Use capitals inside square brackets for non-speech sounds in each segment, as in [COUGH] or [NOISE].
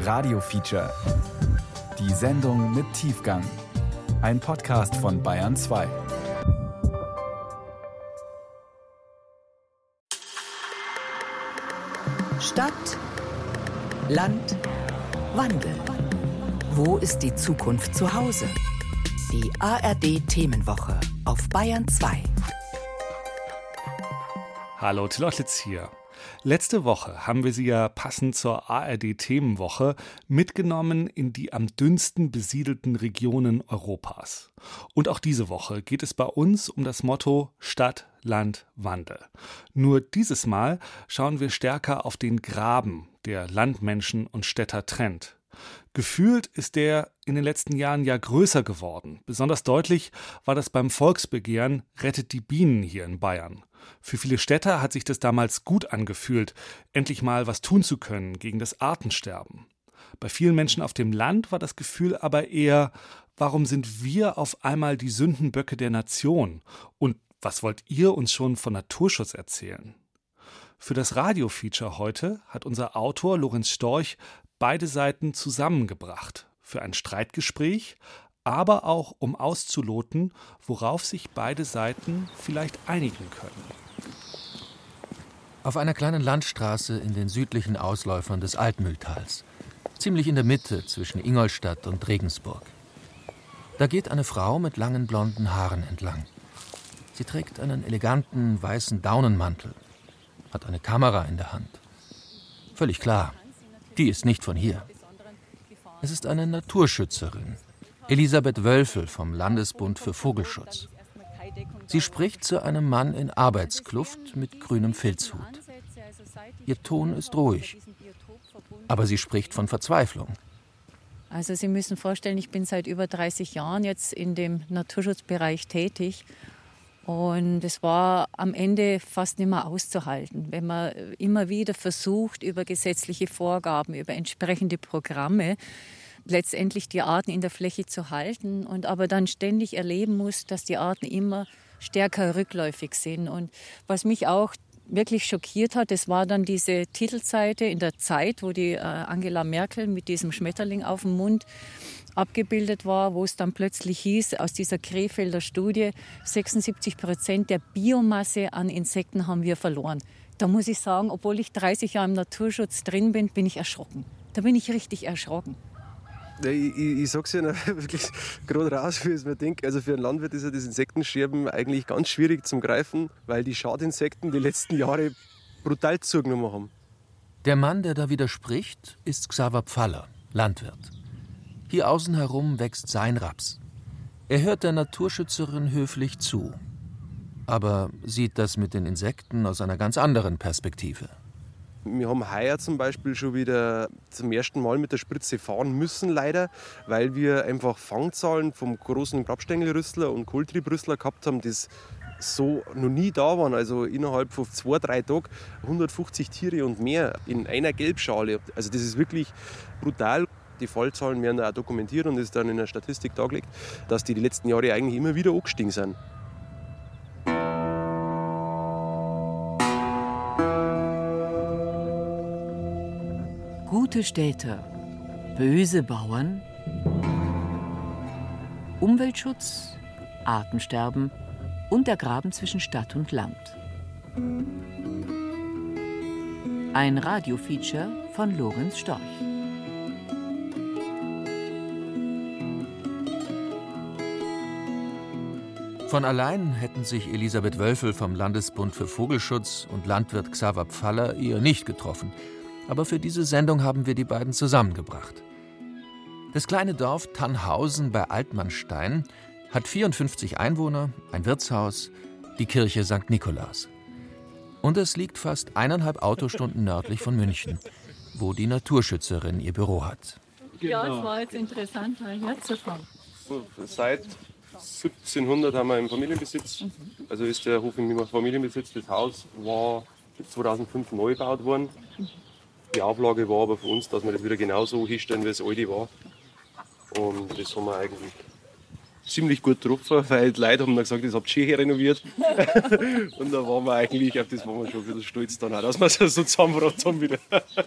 Radio Feature. Die Sendung mit Tiefgang. Ein Podcast von Bayern 2. Stadt, Land, Wandel. Wo ist die Zukunft zu Hause? Die ARD Themenwoche auf Bayern 2. Hallo, Tillotlitz hier. Letzte Woche haben wir Sie ja passend zur ARD-Themenwoche mitgenommen in die am dünnsten besiedelten Regionen Europas. Und auch diese Woche geht es bei uns um das Motto Stadt, Land, Wandel. Nur dieses Mal schauen wir stärker auf den Graben, der Landmenschen und Städter trennt. Gefühlt ist der in den letzten Jahren ja größer geworden. Besonders deutlich war das beim Volksbegehren Rettet die Bienen hier in Bayern. Für viele Städter hat sich das damals gut angefühlt, endlich mal was tun zu können gegen das Artensterben. Bei vielen Menschen auf dem Land war das Gefühl aber eher, warum sind wir auf einmal die Sündenböcke der Nation? Und was wollt ihr uns schon von Naturschutz erzählen? Für das Radio-Feature heute hat unser Autor Lorenz Storch beide Seiten zusammengebracht. Für ein Streitgespräch, aber auch um auszuloten, worauf sich beide Seiten vielleicht einigen können. Auf einer kleinen Landstraße in den südlichen Ausläufern des Altmühltals, ziemlich in der Mitte zwischen Ingolstadt und Regensburg. Da geht eine Frau mit langen blonden Haaren entlang. Sie trägt einen eleganten weißen Daunenmantel, hat eine Kamera in der Hand. Völlig klar, die ist nicht von hier. Es ist eine Naturschützerin, Elisabeth Wölfel vom Landesbund für Vogelschutz. Sie spricht zu einem Mann in Arbeitskluft mit grünem Filzhut. Ihr Ton ist ruhig, aber sie spricht von Verzweiflung. Also Sie müssen vorstellen, ich bin seit über 30 Jahren jetzt in dem Naturschutzbereich tätig und es war am Ende fast nicht mehr auszuhalten, wenn man immer wieder versucht, über gesetzliche Vorgaben, über entsprechende Programme letztendlich die Arten in der Fläche zu halten und aber dann ständig erleben muss, dass die Arten immer stärker rückläufig sind. Und was mich auch wirklich schockiert hat, das war dann diese Titelseite in der Zeit, wo die äh, Angela Merkel mit diesem Schmetterling auf dem Mund abgebildet war, wo es dann plötzlich hieß, aus dieser Krefelder Studie, 76 Prozent der Biomasse an Insekten haben wir verloren. Da muss ich sagen, obwohl ich 30 Jahre im Naturschutz drin bin, bin ich erschrocken. Da bin ich richtig erschrocken. Ich, ich, ich sag's ja [LAUGHS] wirklich gerade raus, wie ich es mir denke. Also für einen Landwirt ist ja das Insektenscherben eigentlich ganz schwierig zum Greifen, weil die Schadinsekten die letzten Jahre brutal zugenommen haben. Der Mann, der da widerspricht, ist Xaver Pfaller, Landwirt. Hier außen herum wächst sein Raps. Er hört der Naturschützerin höflich zu, aber sieht das mit den Insekten aus einer ganz anderen Perspektive. Wir haben heuer zum Beispiel schon wieder zum ersten Mal mit der Spritze fahren müssen, leider, weil wir einfach Fangzahlen vom großen Grabstängelrüssler und Kohltriebrüssler gehabt haben, das so noch nie da waren. Also innerhalb von zwei, drei Tagen 150 Tiere und mehr in einer Gelbschale. Also das ist wirklich brutal. Die Fallzahlen werden auch dokumentiert und ist dann in der Statistik dargelegt, dass die die letzten Jahre eigentlich immer wieder angestiegen sind. Gute Städte, böse Bauern, Umweltschutz, Artensterben und der Graben zwischen Stadt und Land. Ein Radiofeature von Lorenz Storch. Von allein hätten sich Elisabeth Wölfel vom Landesbund für Vogelschutz und Landwirt Xaver Pfaller ihr nicht getroffen – aber für diese Sendung haben wir die beiden zusammengebracht. Das kleine Dorf Tannhausen bei Altmannstein hat 54 Einwohner, ein Wirtshaus, die Kirche St. Nikolaus. Und es liegt fast eineinhalb Autostunden nördlich von München, wo die Naturschützerin ihr Büro hat. Ja, es war jetzt interessant, hierher zu fahren. Seit 1700 haben wir im Familienbesitz. Also ist der Hof im Familienbesitz. Das Haus war 2005 neu gebaut worden. Die Auflage war aber für uns, dass wir das wieder genauso hinstellen, wie es alte war. Und das haben wir eigentlich ziemlich gut getroffen, weil die Leute haben dann gesagt, das habt ihr schön renoviert. [LAUGHS] und da waren wir eigentlich, auf das waren wir schon ein bisschen stolz dann auch, dass wir es so zusammengebracht haben wieder.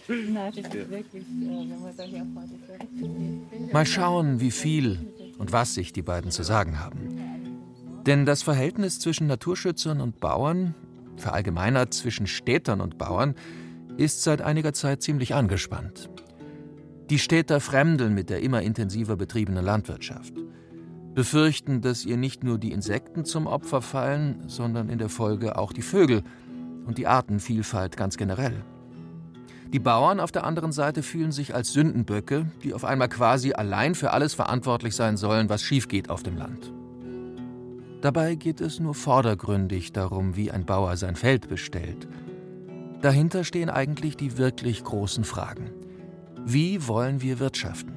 Nein, das ist wirklich, wenn man da herfährt. Mal schauen, wie viel und was sich die beiden zu sagen haben. Denn das Verhältnis zwischen Naturschützern und Bauern, verallgemeinert zwischen Städtern und Bauern, ist seit einiger Zeit ziemlich angespannt. Die Städter fremdeln mit der immer intensiver betriebenen Landwirtschaft, befürchten, dass ihr nicht nur die Insekten zum Opfer fallen, sondern in der Folge auch die Vögel und die Artenvielfalt ganz generell. Die Bauern auf der anderen Seite fühlen sich als Sündenböcke, die auf einmal quasi allein für alles verantwortlich sein sollen, was schief geht auf dem Land. Dabei geht es nur vordergründig darum, wie ein Bauer sein Feld bestellt. Dahinter stehen eigentlich die wirklich großen Fragen. Wie wollen wir wirtschaften?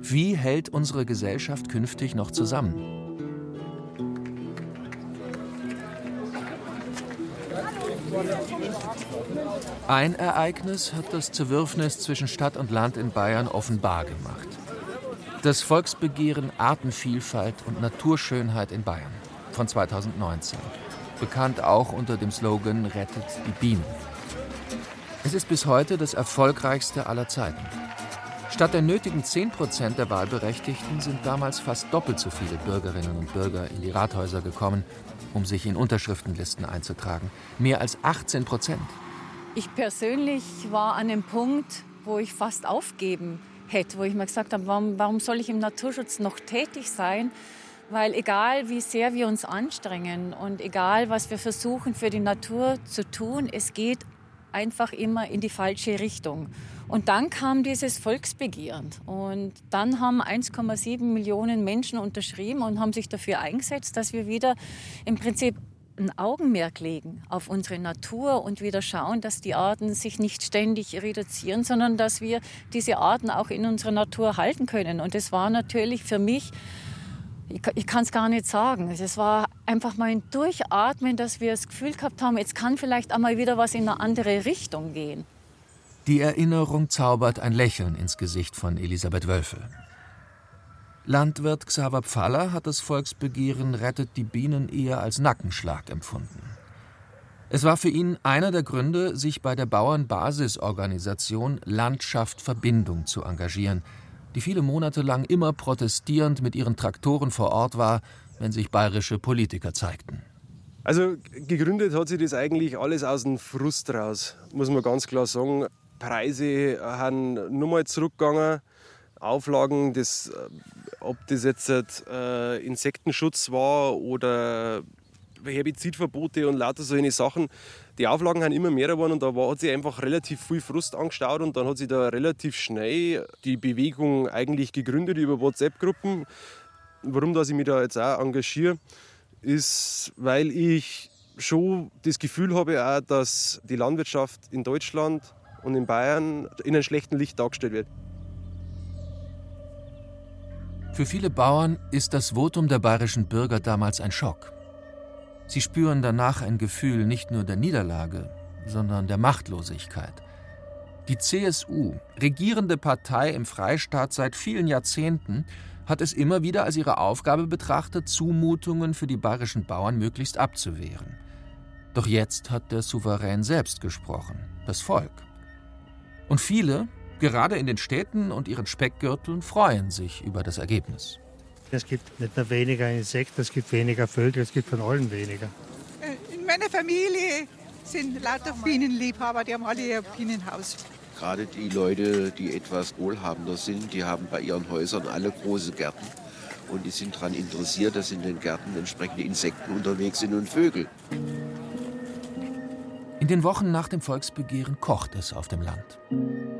Wie hält unsere Gesellschaft künftig noch zusammen? Ein Ereignis hat das Zerwürfnis zwischen Stadt und Land in Bayern offenbar gemacht. Das Volksbegehren Artenvielfalt und Naturschönheit in Bayern von 2019. Bekannt auch unter dem Slogan Rettet die Bienen. Es ist bis heute das erfolgreichste aller Zeiten. Statt der nötigen 10 Prozent der Wahlberechtigten sind damals fast doppelt so viele Bürgerinnen und Bürger in die Rathäuser gekommen, um sich in Unterschriftenlisten einzutragen. Mehr als 18 Prozent. Ich persönlich war an dem Punkt, wo ich fast aufgeben hätte, wo ich mir gesagt habe, warum, warum soll ich im Naturschutz noch tätig sein? Weil egal wie sehr wir uns anstrengen und egal was wir versuchen für die Natur zu tun, es geht einfach immer in die falsche Richtung. Und dann kam dieses Volksbegehren. Und dann haben 1,7 Millionen Menschen unterschrieben und haben sich dafür eingesetzt, dass wir wieder im Prinzip ein Augenmerk legen auf unsere Natur und wieder schauen, dass die Arten sich nicht ständig reduzieren, sondern dass wir diese Arten auch in unserer Natur halten können. Und das war natürlich für mich, ich, ich kann es gar nicht sagen, es war einfach mal ein Durchatmen, dass wir das Gefühl gehabt haben, jetzt kann vielleicht einmal wieder was in eine andere Richtung gehen. Die Erinnerung zaubert ein Lächeln ins Gesicht von Elisabeth Wölfe. Landwirt Xaver Pfaller hat das Volksbegehren Rettet die Bienen eher als Nackenschlag empfunden. Es war für ihn einer der Gründe, sich bei der Bauernbasisorganisation Landschaft Verbindung zu engagieren, die viele Monate lang immer protestierend mit ihren Traktoren vor Ort war, wenn sich bayerische Politiker zeigten. Also gegründet hat sich das eigentlich alles aus dem Frust raus, muss man ganz klar sagen. Preise haben nur mal zurückgegangen. Auflagen, das, äh, ob das jetzt äh, Insektenschutz war oder Herbizidverbote und lauter solche Sachen. Die Auflagen haben immer mehr geworden und da hat sich einfach relativ viel Frust angestaut und dann hat sich da relativ schnell die Bewegung eigentlich gegründet über WhatsApp-Gruppen. Warum dass ich mich da jetzt auch engagiere, ist, weil ich schon das Gefühl habe, auch, dass die Landwirtschaft in Deutschland und in Bayern in einem schlechten Licht dargestellt wird. Für viele Bauern ist das Votum der bayerischen Bürger damals ein Schock. Sie spüren danach ein Gefühl nicht nur der Niederlage, sondern der Machtlosigkeit. Die CSU, regierende Partei im Freistaat seit vielen Jahrzehnten, hat es immer wieder als ihre Aufgabe betrachtet, Zumutungen für die bayerischen Bauern möglichst abzuwehren. Doch jetzt hat der Souverän selbst gesprochen, das Volk. Und viele, Gerade in den Städten und ihren Speckgürteln freuen sich über das Ergebnis. Es gibt nicht nur weniger Insekten, es gibt weniger Vögel, es gibt von allen weniger. Äh, in meiner Familie sind lauter Bienenliebhaber, die haben alle ihr Bienenhaus. Gerade die Leute, die etwas wohlhabender sind, die haben bei ihren Häusern alle große Gärten und die sind daran interessiert, dass in den Gärten entsprechende Insekten unterwegs sind und Vögel. In den Wochen nach dem Volksbegehren kocht es auf dem Land.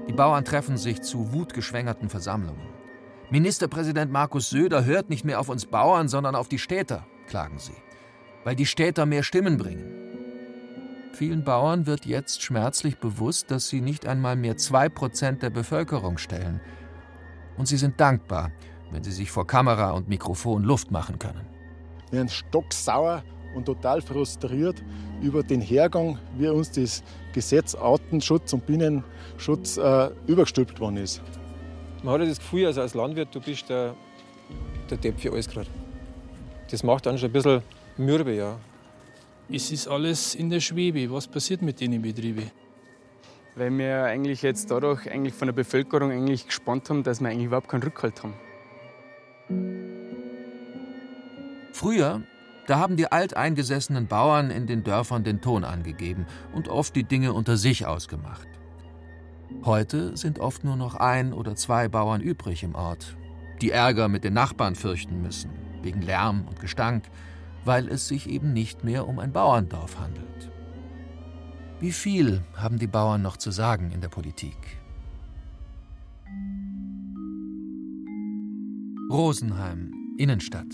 Die Bauern treffen sich zu wutgeschwängerten Versammlungen. Ministerpräsident Markus Söder hört nicht mehr auf uns Bauern, sondern auf die Städter, klagen sie, weil die Städter mehr Stimmen bringen. Vielen Bauern wird jetzt schmerzlich bewusst, dass sie nicht einmal mehr zwei Prozent der Bevölkerung stellen. Und sie sind dankbar, wenn sie sich vor Kamera und Mikrofon Luft machen können. Wir sind stocksauer und total frustriert über den Hergang, wie uns das Gesetz Artenschutz und Bienenschutz äh, übergestülpt worden ist. Man hat ja das Gefühl, also als Landwirt, du bist der, der Depp für alles gerade. Das macht dann schon ein bisschen mürbe, ja. Es ist alles in der Schwebe. Was passiert mit den Betrieben? Weil wir eigentlich jetzt dadurch eigentlich von der Bevölkerung eigentlich gespannt haben, dass wir eigentlich überhaupt keinen Rückhalt haben. Früher, da haben die alteingesessenen Bauern in den Dörfern den Ton angegeben und oft die Dinge unter sich ausgemacht. Heute sind oft nur noch ein oder zwei Bauern übrig im Ort, die Ärger mit den Nachbarn fürchten müssen, wegen Lärm und Gestank, weil es sich eben nicht mehr um ein Bauerndorf handelt. Wie viel haben die Bauern noch zu sagen in der Politik? Rosenheim, Innenstadt.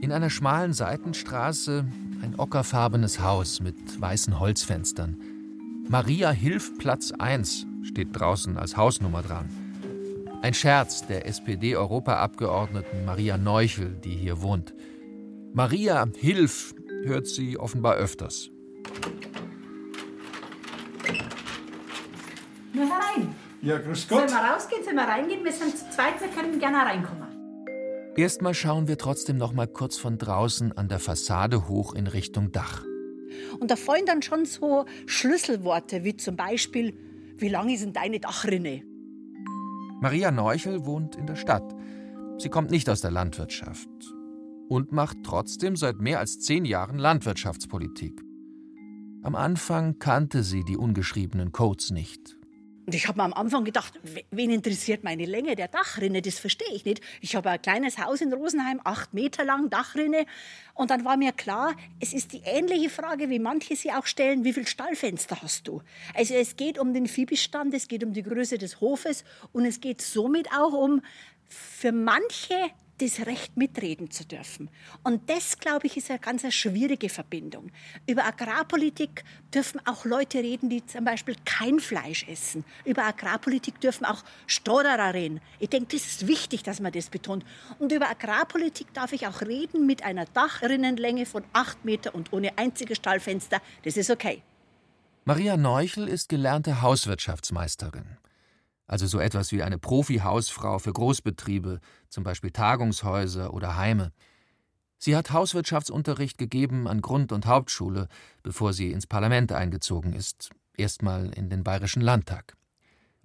In einer schmalen Seitenstraße ein ockerfarbenes Haus mit weißen Holzfenstern. Maria Hilf Platz 1 steht draußen als Hausnummer dran. Ein Scherz der SPD-Europaabgeordneten Maria Neuchel, die hier wohnt. Maria Hilf hört sie offenbar öfters. Nur herein. Ja, grüß Gott. Sollen wir rausgehen, sollen wir reingehen? Wir sind zu zweit, wir können gerne reinkommen. Erstmal schauen wir trotzdem noch mal kurz von draußen an der Fassade hoch in Richtung Dach. Und da fallen dann schon so Schlüsselworte wie zum Beispiel, wie lang ist denn deine Dachrinne? Maria Neuchel wohnt in der Stadt. Sie kommt nicht aus der Landwirtschaft und macht trotzdem seit mehr als zehn Jahren Landwirtschaftspolitik. Am Anfang kannte sie die ungeschriebenen Codes nicht. Und ich habe mir am Anfang gedacht, wen interessiert meine Länge der Dachrinne? Das verstehe ich nicht. Ich habe ein kleines Haus in Rosenheim, acht Meter lang Dachrinne. Und dann war mir klar, es ist die ähnliche Frage, wie manche sie auch stellen, wie viele Stallfenster hast du? Also es geht um den Viehbestand, es geht um die Größe des Hofes und es geht somit auch um für manche das Recht mitreden zu dürfen. Und das, glaube ich, ist eine ganz schwierige Verbindung. Über Agrarpolitik dürfen auch Leute reden, die zum Beispiel kein Fleisch essen. Über Agrarpolitik dürfen auch Stotterer reden. Ich denke, das ist wichtig, dass man das betont. Und über Agrarpolitik darf ich auch reden mit einer Dachrinnenlänge von acht Meter und ohne einziges Stallfenster. Das ist okay. Maria Neuchel ist gelernte Hauswirtschaftsmeisterin also so etwas wie eine Profi-Hausfrau für Großbetriebe, zum Beispiel Tagungshäuser oder Heime. Sie hat Hauswirtschaftsunterricht gegeben an Grund- und Hauptschule, bevor sie ins Parlament eingezogen ist, erstmal in den Bayerischen Landtag.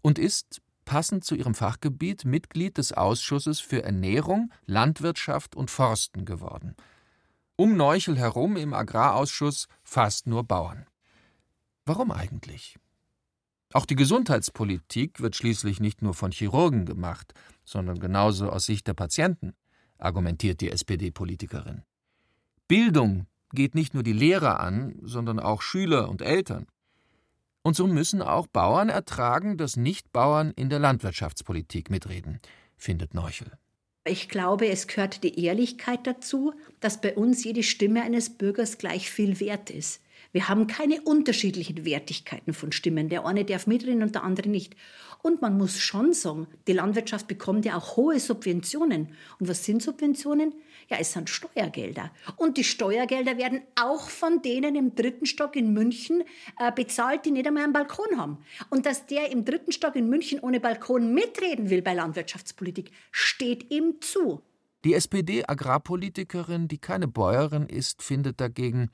Und ist, passend zu ihrem Fachgebiet, Mitglied des Ausschusses für Ernährung, Landwirtschaft und Forsten geworden. Um Neuchel herum im Agrarausschuss fast nur Bauern. Warum eigentlich? Auch die Gesundheitspolitik wird schließlich nicht nur von Chirurgen gemacht, sondern genauso aus Sicht der Patienten, argumentiert die SPD-Politikerin. Bildung geht nicht nur die Lehrer an, sondern auch Schüler und Eltern. Und so müssen auch Bauern ertragen, dass Nichtbauern in der Landwirtschaftspolitik mitreden, findet Neuchel. Ich glaube, es gehört die Ehrlichkeit dazu, dass bei uns jede Stimme eines Bürgers gleich viel wert ist. Wir haben keine unterschiedlichen Wertigkeiten von Stimmen. Der eine darf mitreden und der andere nicht. Und man muss schon sagen, die Landwirtschaft bekommt ja auch hohe Subventionen. Und was sind Subventionen? Ja, es sind Steuergelder. Und die Steuergelder werden auch von denen im dritten Stock in München äh, bezahlt, die nicht einmal einen Balkon haben. Und dass der im dritten Stock in München ohne Balkon mitreden will bei Landwirtschaftspolitik, steht ihm zu. Die SPD-Agrarpolitikerin, die keine Bäuerin ist, findet dagegen,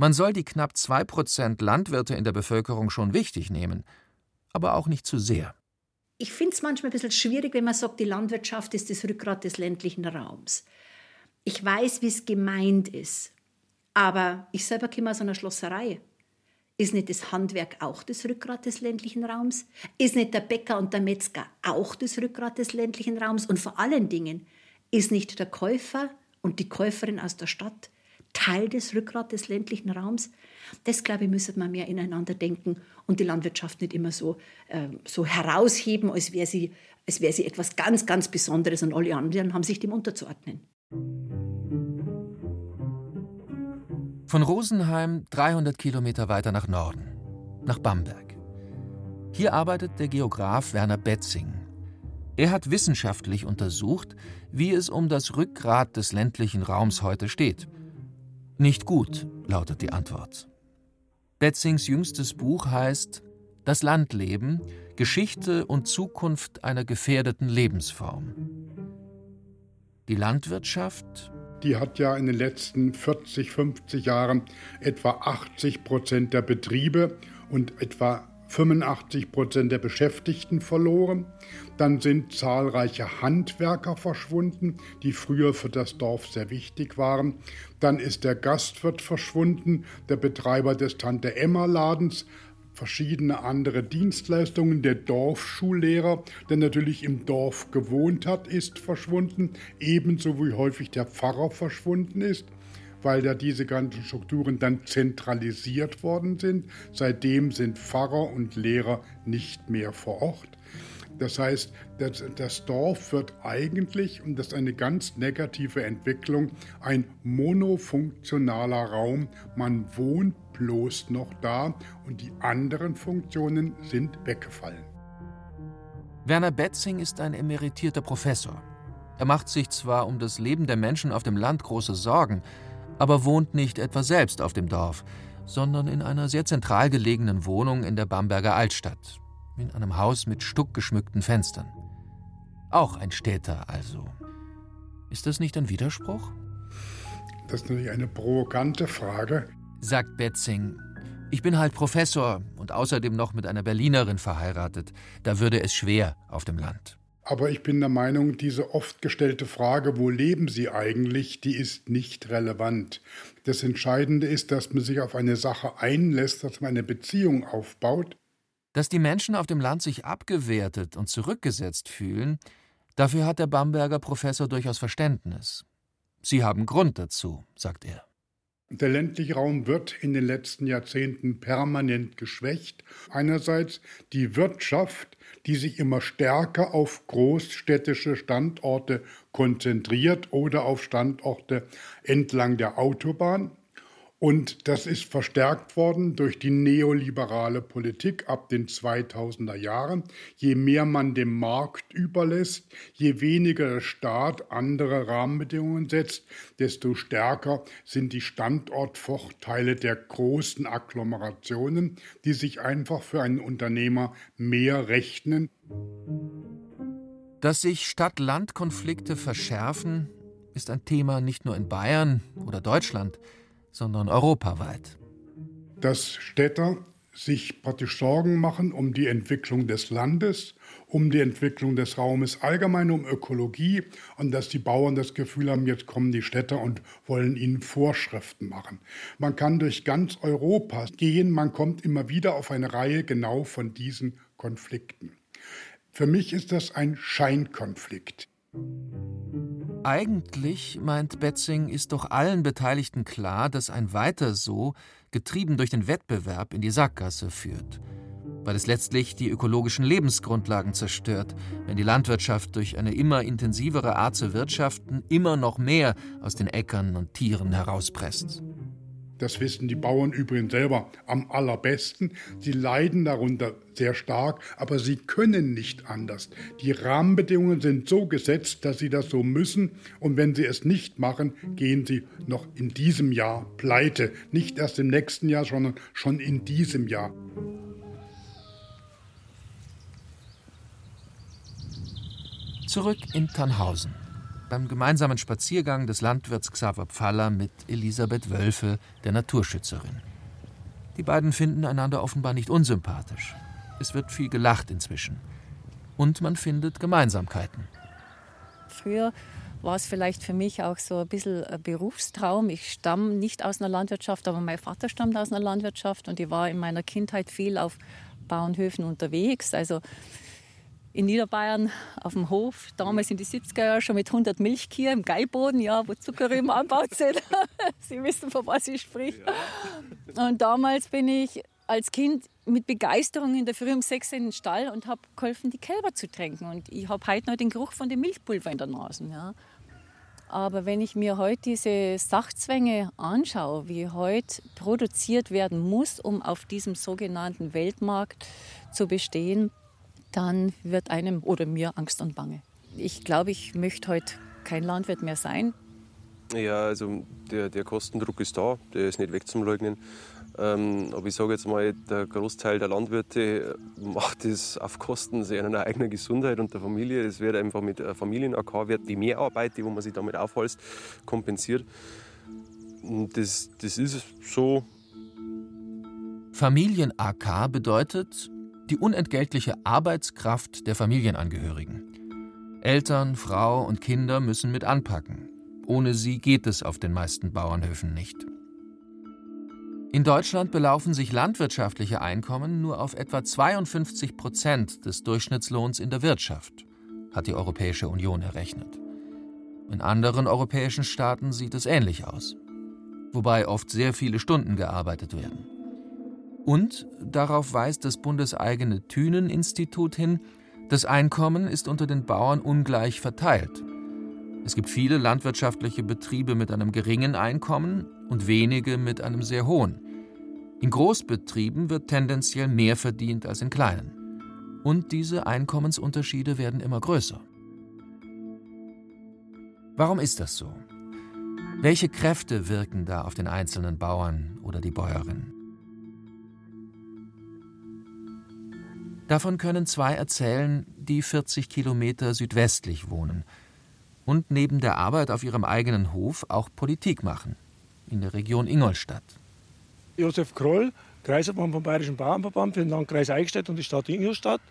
man soll die knapp 2% Landwirte in der Bevölkerung schon wichtig nehmen, aber auch nicht zu sehr. Ich finde es manchmal ein bisschen schwierig, wenn man sagt, die Landwirtschaft ist das Rückgrat des ländlichen Raums. Ich weiß, wie es gemeint ist, aber ich selber komme aus einer Schlosserei. Ist nicht das Handwerk auch das Rückgrat des ländlichen Raums? Ist nicht der Bäcker und der Metzger auch das Rückgrat des ländlichen Raums? Und vor allen Dingen, ist nicht der Käufer und die Käuferin aus der Stadt Teil des Rückgrat des ländlichen Raums. Das, glaube ich, müsste man mehr ineinander denken und die Landwirtschaft nicht immer so, äh, so herausheben, als wäre sie, wär sie etwas ganz, ganz Besonderes und alle anderen haben sich dem unterzuordnen. Von Rosenheim 300 Kilometer weiter nach Norden, nach Bamberg. Hier arbeitet der Geograf Werner Betzing. Er hat wissenschaftlich untersucht, wie es um das Rückgrat des ländlichen Raums heute steht – nicht gut, lautet die Antwort. Betzings jüngstes Buch heißt Das Landleben Geschichte und Zukunft einer gefährdeten Lebensform. Die Landwirtschaft die hat ja in den letzten 40, 50 Jahren etwa 80 Prozent der Betriebe und etwa 85 Prozent der Beschäftigten verloren. Dann sind zahlreiche Handwerker verschwunden, die früher für das Dorf sehr wichtig waren. Dann ist der Gastwirt verschwunden, der Betreiber des Tante Emma Ladens, verschiedene andere Dienstleistungen. Der Dorfschullehrer, der natürlich im Dorf gewohnt hat, ist verschwunden, ebenso wie häufig der Pfarrer verschwunden ist weil ja diese ganzen Strukturen dann zentralisiert worden sind. Seitdem sind Pfarrer und Lehrer nicht mehr vor Ort. Das heißt, das, das, Dorf wird eigentlich, und das ist eine ganz negative Entwicklung, ein monofunktionaler Raum. Man wohnt bloß noch da und die anderen Funktionen sind weggefallen. Werner Betzing ist ein emeritierter Professor. Er macht sich zwar um das Leben der Menschen auf dem Land große Sorgen, aber wohnt nicht etwa selbst auf dem Dorf, sondern in einer sehr zentral gelegenen Wohnung in der Bamberger Altstadt, in einem Haus mit stuckgeschmückten Fenstern. Auch ein Städter also. Ist das nicht ein Widerspruch? Das ist natürlich eine provokante Frage, sagt Betzing. Ich bin halt Professor und außerdem noch mit einer Berlinerin verheiratet. Da würde es schwer auf dem Land. Aber ich bin der Meinung, diese oft gestellte Frage, wo leben Sie eigentlich, die ist nicht relevant. Das Entscheidende ist, dass man sich auf eine Sache einlässt, dass man eine Beziehung aufbaut. Dass die Menschen auf dem Land sich abgewertet und zurückgesetzt fühlen, dafür hat der Bamberger Professor durchaus Verständnis. Sie haben Grund dazu, sagt er. Der ländliche Raum wird in den letzten Jahrzehnten permanent geschwächt. Einerseits die Wirtschaft, die sich immer stärker auf großstädtische Standorte konzentriert oder auf Standorte entlang der Autobahn. Und das ist verstärkt worden durch die neoliberale Politik ab den 2000er Jahren. Je mehr man dem Markt überlässt, je weniger der Staat andere Rahmenbedingungen setzt, desto stärker sind die Standortvorteile der großen Agglomerationen, die sich einfach für einen Unternehmer mehr rechnen. Dass sich Stadt-Land-Konflikte verschärfen, ist ein Thema nicht nur in Bayern oder Deutschland, sondern europaweit. Dass Städter sich praktisch Sorgen machen um die Entwicklung des Landes, um die Entwicklung des Raumes allgemein, um Ökologie und dass die Bauern das Gefühl haben, jetzt kommen die Städter und wollen ihnen Vorschriften machen. Man kann durch ganz Europa gehen, man kommt immer wieder auf eine Reihe genau von diesen Konflikten. Für mich ist das ein Scheinkonflikt. Eigentlich, meint Betzing, ist doch allen Beteiligten klar, dass ein Weiter so, getrieben durch den Wettbewerb, in die Sackgasse führt. Weil es letztlich die ökologischen Lebensgrundlagen zerstört, wenn die Landwirtschaft durch eine immer intensivere Art zu wirtschaften immer noch mehr aus den Äckern und Tieren herauspresst. Das wissen die Bauern übrigens selber am allerbesten. Sie leiden darunter sehr stark, aber sie können nicht anders. Die Rahmenbedingungen sind so gesetzt, dass sie das so müssen. Und wenn sie es nicht machen, gehen sie noch in diesem Jahr pleite. Nicht erst im nächsten Jahr, sondern schon in diesem Jahr. Zurück in Tannhausen beim gemeinsamen Spaziergang des Landwirts Xaver Pfaller mit Elisabeth Wölfe, der Naturschützerin. Die beiden finden einander offenbar nicht unsympathisch. Es wird viel gelacht inzwischen. Und man findet Gemeinsamkeiten. Früher war es vielleicht für mich auch so ein bisschen ein Berufstraum. Ich stamme nicht aus einer Landwirtschaft, aber mein Vater stammt aus einer Landwirtschaft und ich war in meiner Kindheit viel auf Bauernhöfen unterwegs. Also in Niederbayern auf dem Hof, damals in die 70er Jahre schon mit 100 Milchkühe im Geiboden, ja, wo Zuckerrüben anbaut sind. [LAUGHS] Sie wissen, von was ich spreche. Und damals bin ich als Kind mit Begeisterung in der Früh um sechs in den Stall und habe geholfen, die Kälber zu tränken. Und ich habe heute noch den Geruch von dem Milchpulver in der Nase. Ja. Aber wenn ich mir heute diese Sachzwänge anschaue, wie heute produziert werden muss, um auf diesem sogenannten Weltmarkt zu bestehen, dann wird einem oder mir Angst und Bange. Ich glaube, ich möchte heute kein Landwirt mehr sein. Ja, also der, der Kostendruck ist da, der ist nicht wegzuleugnen. Ähm, aber ich sage jetzt mal, der Großteil der Landwirte macht das auf Kosten seiner eigenen Gesundheit und der Familie. Es wird einfach mit Familien-AK, wird die Mehrarbeit, die wo man sich damit aufhalst, kompensiert. Und das, das ist so. Familien-AK bedeutet die unentgeltliche Arbeitskraft der Familienangehörigen. Eltern, Frau und Kinder müssen mit anpacken. Ohne sie geht es auf den meisten Bauernhöfen nicht. In Deutschland belaufen sich landwirtschaftliche Einkommen nur auf etwa 52 Prozent des Durchschnittslohns in der Wirtschaft, hat die Europäische Union errechnet. In anderen europäischen Staaten sieht es ähnlich aus, wobei oft sehr viele Stunden gearbeitet werden. Und darauf weist das bundeseigene Thünen-Institut hin, das Einkommen ist unter den Bauern ungleich verteilt. Es gibt viele landwirtschaftliche Betriebe mit einem geringen Einkommen und wenige mit einem sehr hohen. In Großbetrieben wird tendenziell mehr verdient als in kleinen. Und diese Einkommensunterschiede werden immer größer. Warum ist das so? Welche Kräfte wirken da auf den einzelnen Bauern oder die Bäuerin? Davon können zwei erzählen, die 40 Kilometer südwestlich wohnen und neben der Arbeit auf ihrem eigenen Hof auch Politik machen, in der Region Ingolstadt. Josef Kroll, Kreisobmann vom Bayerischen Bauernverband für den Landkreis Eichstätt und die Stadt Ingolstadt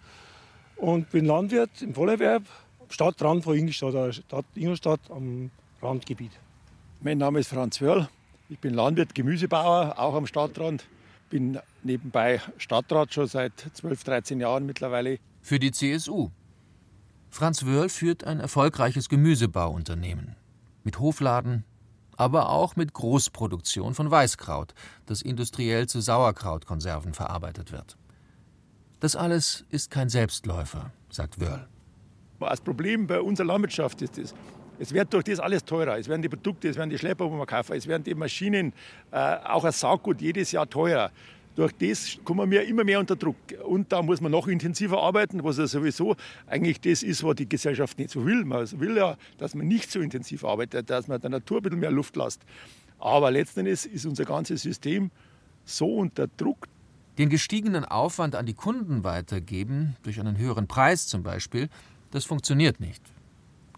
und bin Landwirt im Vollerwerb, Stadtrand von Ingolstadt, also Stadt Ingolstadt am Randgebiet. Mein Name ist Franz Wörl, ich bin Landwirt, Gemüsebauer, auch am Stadtrand bin nebenbei Stadtrat schon seit 12, 13 Jahren mittlerweile. Für die CSU. Franz Wörl führt ein erfolgreiches Gemüsebauunternehmen. Mit Hofladen, aber auch mit Großproduktion von Weißkraut, das industriell zu Sauerkrautkonserven verarbeitet wird. Das alles ist kein Selbstläufer, sagt Wörl. Das Problem bei unserer Landwirtschaft ist es, es wird durch das alles teurer. Es werden die Produkte, es werden die Schlepper, wo man kaufen, es werden die Maschinen, äh, auch ein Sauggut jedes Jahr teurer. Durch das kommen wir immer mehr unter Druck. Und da muss man noch intensiver arbeiten, was ja sowieso eigentlich das ist, was die Gesellschaft nicht so will. Man will ja, dass man nicht so intensiv arbeitet, dass man der Natur ein bisschen mehr Luft lässt. Aber letzten Endes ist unser ganzes System so unter Druck. Den gestiegenen Aufwand an die Kunden weitergeben, durch einen höheren Preis zum Beispiel, das funktioniert nicht.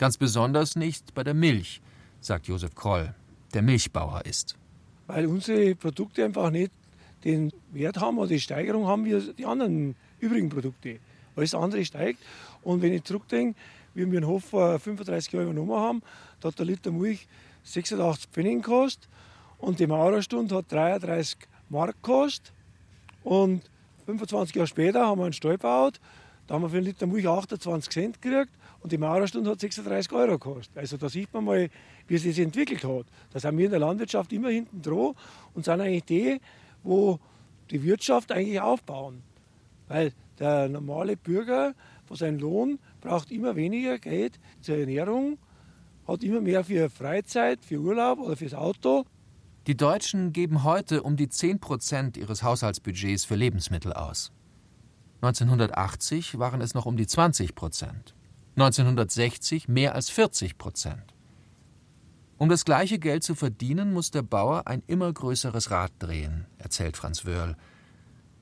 Ganz besonders nicht bei der Milch, sagt Josef Kroll, der Milchbauer ist. Weil unsere Produkte einfach nicht den Wert haben oder die Steigerung haben wie die anderen übrigen Produkte. Alles andere steigt. Und wenn ich zurückdenke, wie wir einen Hof vor 35 Jahren übernommen haben, da hat der Liter Milch 86 Pfennig gekostet und die Maurerstunde hat 33 Mark gekostet. Und 25 Jahre später haben wir einen Stall gebaut, da haben wir für einen Liter Milch 28 Cent gekriegt und die Maurerstunde hat 36 Euro gekostet. Also da sieht man mal, wie sich das entwickelt hat. Da sind wir in der Landwirtschaft immer hinten dran und sind eigentlich die, wo die Wirtschaft eigentlich aufbauen. Weil der normale Bürger von seinem Lohn braucht immer weniger Geld zur Ernährung, hat immer mehr für Freizeit, für Urlaub oder fürs Auto. Die Deutschen geben heute um die 10 Prozent ihres Haushaltsbudgets für Lebensmittel aus. 1980 waren es noch um die 20 Prozent. 1960 mehr als 40 Prozent. Um das gleiche Geld zu verdienen, muss der Bauer ein immer größeres Rad drehen, erzählt Franz Wörl.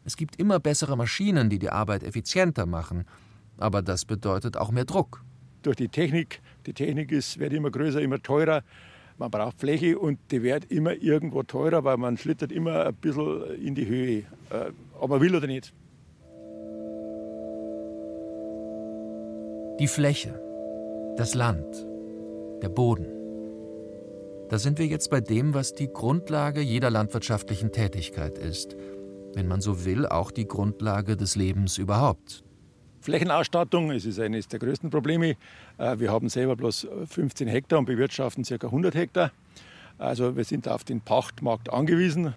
Es gibt immer bessere Maschinen, die die Arbeit effizienter machen, aber das bedeutet auch mehr Druck. Durch die Technik, die Technik ist, wird immer größer, immer teurer. Man braucht Fläche und die wird immer irgendwo teurer, weil man schlittert immer ein bisschen in die Höhe, äh, ob man will oder nicht. Die Fläche, das Land, der Boden. Da sind wir jetzt bei dem, was die Grundlage jeder landwirtschaftlichen Tätigkeit ist. Wenn man so will, auch die Grundlage des Lebens überhaupt. Flächenausstattung, es ist eines der größten Probleme. Äh, wir haben selber bloß 15 Hektar und bewirtschaften ca. 100 Hektar. Also wir sind auf den Pachtmarkt angewiesen.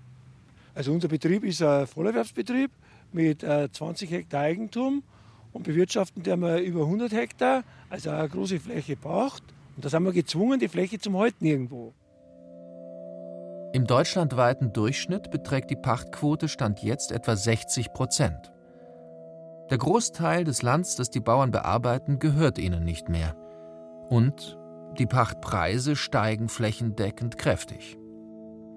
Also unser Betrieb ist ein Vollerwerbsbetrieb mit 20 äh, Hektar Eigentum und bewirtschaften der wir über 100 Hektar, also eine große Fläche braucht. Und da sind wir gezwungen, die Fläche zum Halten irgendwo. Im deutschlandweiten Durchschnitt beträgt die Pachtquote Stand jetzt etwa 60 Prozent. Der Großteil des Lands, das die Bauern bearbeiten, gehört ihnen nicht mehr. Und die Pachtpreise steigen flächendeckend kräftig.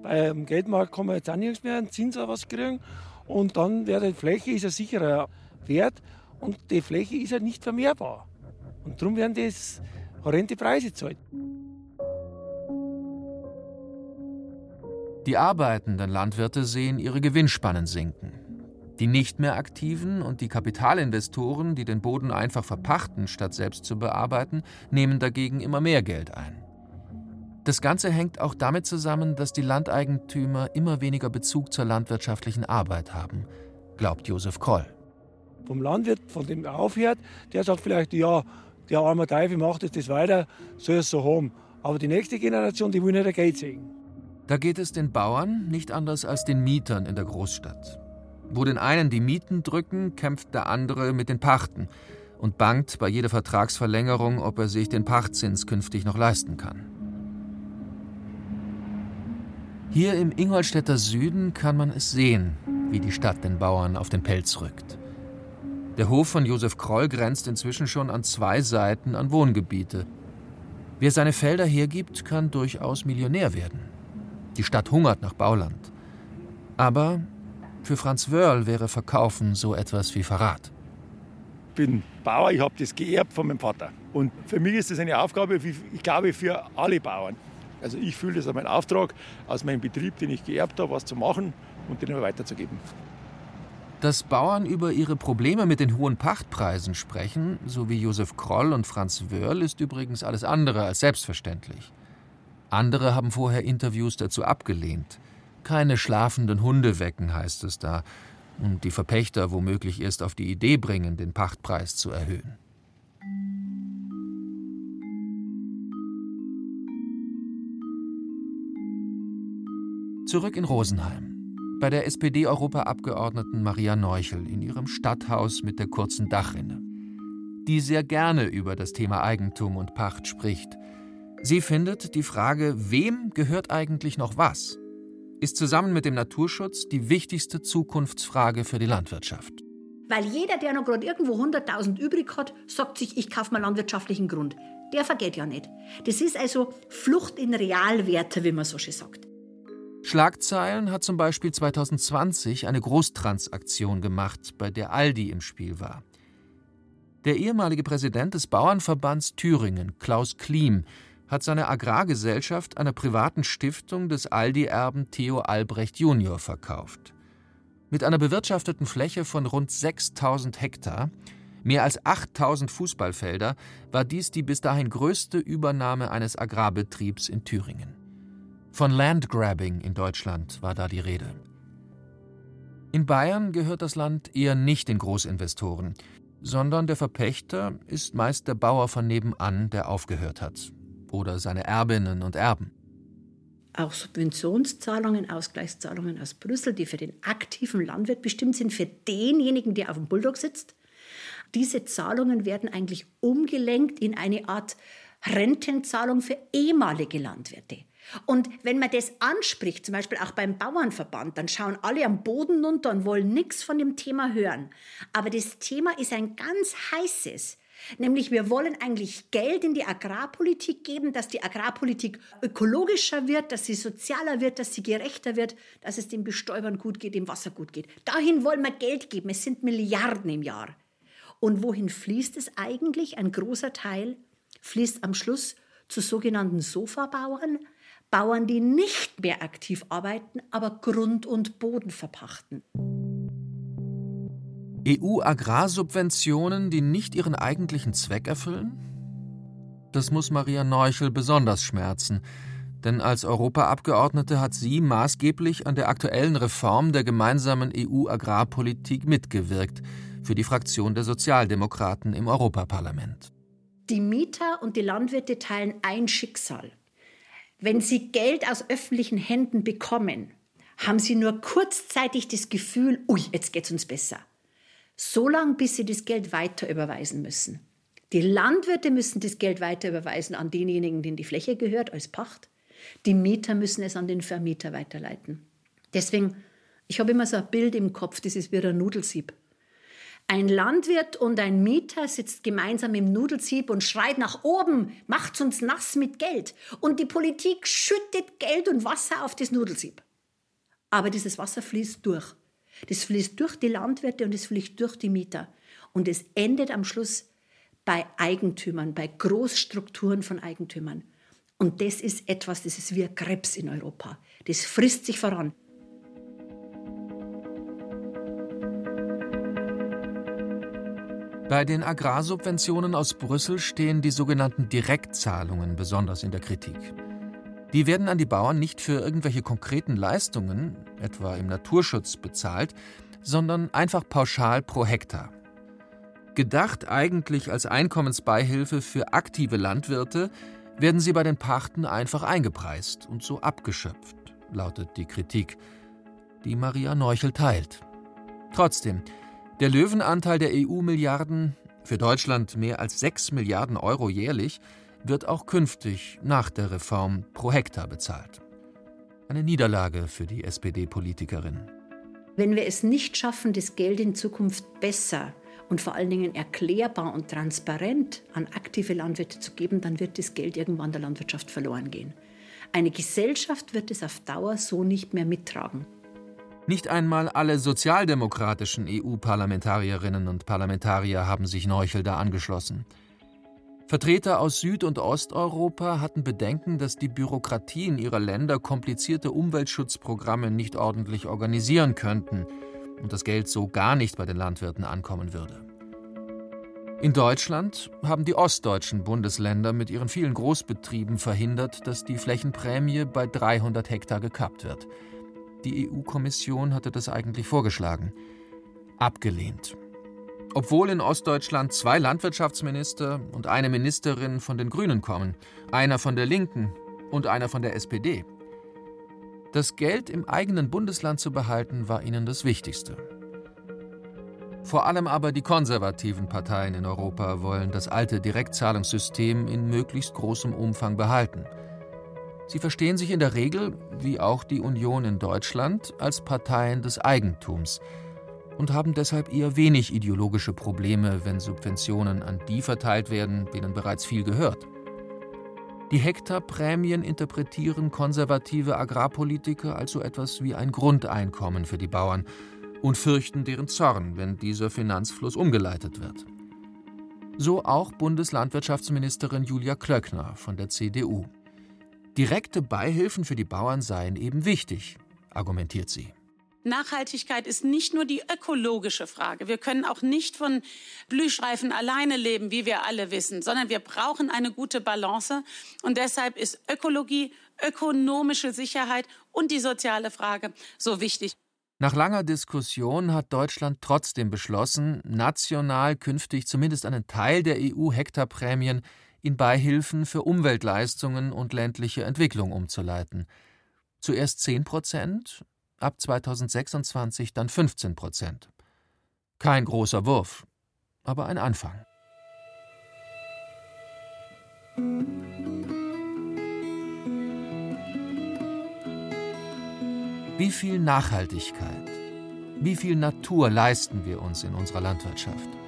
Beim Geldmarkt kann man jetzt auch nichts mehr einen Zins was kriegen. Und dann wäre die Fläche ist ein sicherer Wert und die Fläche ist ja nicht vermehrbar. Und darum werden das horrende Preise zahlt. Die arbeitenden Landwirte sehen ihre Gewinnspannen sinken. Die nicht mehr aktiven und die Kapitalinvestoren, die den Boden einfach verpachten, statt selbst zu bearbeiten, nehmen dagegen immer mehr Geld ein. Das Ganze hängt auch damit zusammen, dass die Landeigentümer immer weniger Bezug zur landwirtschaftlichen Arbeit haben, glaubt Josef Kroll. Vom Landwirt, von dem er aufhört, der sagt vielleicht, ja, der arme Teufel macht jetzt das weiter, soll es so haben. Aber die nächste Generation, die will nicht Geld sehen. Da geht es den Bauern nicht anders als den Mietern in der Großstadt. Wo den einen die Mieten drücken, kämpft der andere mit den Pachten und bangt bei jeder Vertragsverlängerung, ob er sich den Pachtzins künftig noch leisten kann. Hier im Ingolstädter Süden kann man es sehen, wie die Stadt den Bauern auf den Pelz rückt. Der Hof von Josef Kroll grenzt inzwischen schon an zwei Seiten an Wohngebiete. Wer seine Felder hergibt, kann durchaus Millionär werden. Die Stadt hungert nach Bauland. Aber für Franz Wörl wäre Verkaufen so etwas wie Verrat. Ich bin Bauer, ich habe das geerbt von meinem Vater. Und für mich ist das eine Aufgabe, ich glaube, für alle Bauern. Also ich fühle das als mein Auftrag, aus meinem Betrieb, den ich geerbt habe, was zu machen und den weiterzugeben. Dass Bauern über ihre Probleme mit den hohen Pachtpreisen sprechen, so wie Josef Kroll und Franz Wörl, ist übrigens alles andere als selbstverständlich. Andere haben vorher Interviews dazu abgelehnt. Keine schlafenden Hunde wecken, heißt es da, und die Verpächter womöglich erst auf die Idee bringen, den Pachtpreis zu erhöhen. Zurück in Rosenheim. Bei der SPD-Europaabgeordneten Maria Neuchel in ihrem Stadthaus mit der kurzen Dachrinne. Die sehr gerne über das Thema Eigentum und Pacht spricht. Sie findet, die Frage, wem gehört eigentlich noch was, ist zusammen mit dem Naturschutz die wichtigste Zukunftsfrage für die Landwirtschaft. Weil jeder, der noch gerade irgendwo 100.000 übrig hat, sagt sich, ich kaufe mal landwirtschaftlichen Grund. Der vergeht ja nicht. Das ist also Flucht in Realwerte, wie man so schön sagt. Schlagzeilen hat zum Beispiel 2020 eine Großtransaktion gemacht, bei der Aldi im Spiel war. Der ehemalige Präsident des Bauernverbands Thüringen, Klaus Kliem, hat seine Agrargesellschaft einer privaten Stiftung des Aldi-Erben Theo Albrecht Junior verkauft. Mit einer bewirtschafteten Fläche von rund 6000 Hektar, mehr als 8000 Fußballfelder, war dies die bis dahin größte Übernahme eines Agrarbetriebs in Thüringen. Von Landgrabbing in Deutschland war da die Rede. In Bayern gehört das Land eher nicht den Großinvestoren, sondern der Verpächter ist meist der Bauer von nebenan, der aufgehört hat. Oder seine Erbinnen und Erben. Auch Subventionszahlungen, Ausgleichszahlungen aus Brüssel, die für den aktiven Landwirt bestimmt sind, für denjenigen, der auf dem Bulldog sitzt. Diese Zahlungen werden eigentlich umgelenkt in eine Art Rentenzahlung für ehemalige Landwirte. Und wenn man das anspricht, zum Beispiel auch beim Bauernverband, dann schauen alle am Boden runter und wollen nichts von dem Thema hören. Aber das Thema ist ein ganz heißes. Nämlich wir wollen eigentlich Geld in die Agrarpolitik geben, dass die Agrarpolitik ökologischer wird, dass sie sozialer wird, dass sie gerechter wird, dass es den Bestäubern gut geht, dem Wasser gut geht. Dahin wollen wir Geld geben. Es sind Milliarden im Jahr. Und wohin fließt es eigentlich? Ein großer Teil fließt am Schluss zu sogenannten Sofabauern, Bauern, die nicht mehr aktiv arbeiten, aber Grund und Boden verpachten. EU-Agrarsubventionen, die nicht ihren eigentlichen Zweck erfüllen? Das muss Maria Neuchel besonders schmerzen, denn als Europaabgeordnete hat sie maßgeblich an der aktuellen Reform der gemeinsamen EU-Agrarpolitik mitgewirkt für die Fraktion der Sozialdemokraten im Europaparlament. Die Mieter und die Landwirte teilen ein Schicksal. Wenn Sie Geld aus öffentlichen Händen bekommen, haben Sie nur kurzzeitig das Gefühl, ui, jetzt geht's uns besser. So lange, bis Sie das Geld weiter überweisen müssen. Die Landwirte müssen das Geld weiter überweisen an denjenigen, denen die Fläche gehört, als Pacht. Die Mieter müssen es an den Vermieter weiterleiten. Deswegen, ich habe immer so ein Bild im Kopf, das ist wie ein Nudelsieb. Ein Landwirt und ein Mieter sitzt gemeinsam im Nudelsieb und schreit nach oben, macht's uns nass mit Geld. Und die Politik schüttet Geld und Wasser auf das Nudelsieb. Aber dieses Wasser fließt durch. Das fließt durch die Landwirte und es fließt durch die Mieter. Und es endet am Schluss bei Eigentümern, bei Großstrukturen von Eigentümern. Und das ist etwas, das ist wie ein Krebs in Europa. Das frisst sich voran. Bei den Agrarsubventionen aus Brüssel stehen die sogenannten Direktzahlungen besonders in der Kritik. Die werden an die Bauern nicht für irgendwelche konkreten Leistungen, etwa im Naturschutz, bezahlt, sondern einfach pauschal pro Hektar. Gedacht eigentlich als Einkommensbeihilfe für aktive Landwirte, werden sie bei den Pachten einfach eingepreist und so abgeschöpft, lautet die Kritik, die Maria Neuchel teilt. Trotzdem, der Löwenanteil der EU-Milliarden, für Deutschland mehr als 6 Milliarden Euro jährlich, wird auch künftig nach der Reform pro Hektar bezahlt. Eine Niederlage für die SPD-Politikerin. Wenn wir es nicht schaffen, das Geld in Zukunft besser und vor allen Dingen erklärbar und transparent an aktive Landwirte zu geben, dann wird das Geld irgendwann der Landwirtschaft verloren gehen. Eine Gesellschaft wird es auf Dauer so nicht mehr mittragen. Nicht einmal alle sozialdemokratischen EU-Parlamentarierinnen und Parlamentarier haben sich Neuchel da angeschlossen. Vertreter aus Süd- und Osteuropa hatten Bedenken, dass die Bürokratien ihrer Länder komplizierte Umweltschutzprogramme nicht ordentlich organisieren könnten und das Geld so gar nicht bei den Landwirten ankommen würde. In Deutschland haben die ostdeutschen Bundesländer mit ihren vielen Großbetrieben verhindert, dass die Flächenprämie bei 300 Hektar gekappt wird. Die EU-Kommission hatte das eigentlich vorgeschlagen. Abgelehnt. Obwohl in Ostdeutschland zwei Landwirtschaftsminister und eine Ministerin von den Grünen kommen, einer von der Linken und einer von der SPD. Das Geld im eigenen Bundesland zu behalten, war ihnen das Wichtigste. Vor allem aber die konservativen Parteien in Europa wollen das alte Direktzahlungssystem in möglichst großem Umfang behalten. Sie verstehen sich in der Regel, wie auch die Union in Deutschland, als Parteien des Eigentums – und haben deshalb eher wenig ideologische Probleme, wenn Subventionen an die verteilt werden, denen bereits viel gehört. Die Hektarprämien interpretieren konservative Agrarpolitiker also etwas wie ein Grundeinkommen für die Bauern und fürchten deren Zorn, wenn dieser Finanzfluss umgeleitet wird. So auch Bundeslandwirtschaftsministerin Julia Klöckner von der CDU. Direkte Beihilfen für die Bauern seien eben wichtig, argumentiert sie. Nachhaltigkeit ist nicht nur die ökologische Frage. Wir können auch nicht von Blühstreifen alleine leben, wie wir alle wissen, sondern wir brauchen eine gute Balance. Und deshalb ist Ökologie, ökonomische Sicherheit und die soziale Frage so wichtig. Nach langer Diskussion hat Deutschland trotzdem beschlossen, national künftig zumindest einen Teil der EU-Hektarprämien in Beihilfen für Umweltleistungen und ländliche Entwicklung umzuleiten. Zuerst 10 Prozent, ab 2026 dann 15 Prozent. Kein großer Wurf, aber ein Anfang. Wie viel Nachhaltigkeit, wie viel Natur leisten wir uns in unserer Landwirtschaft?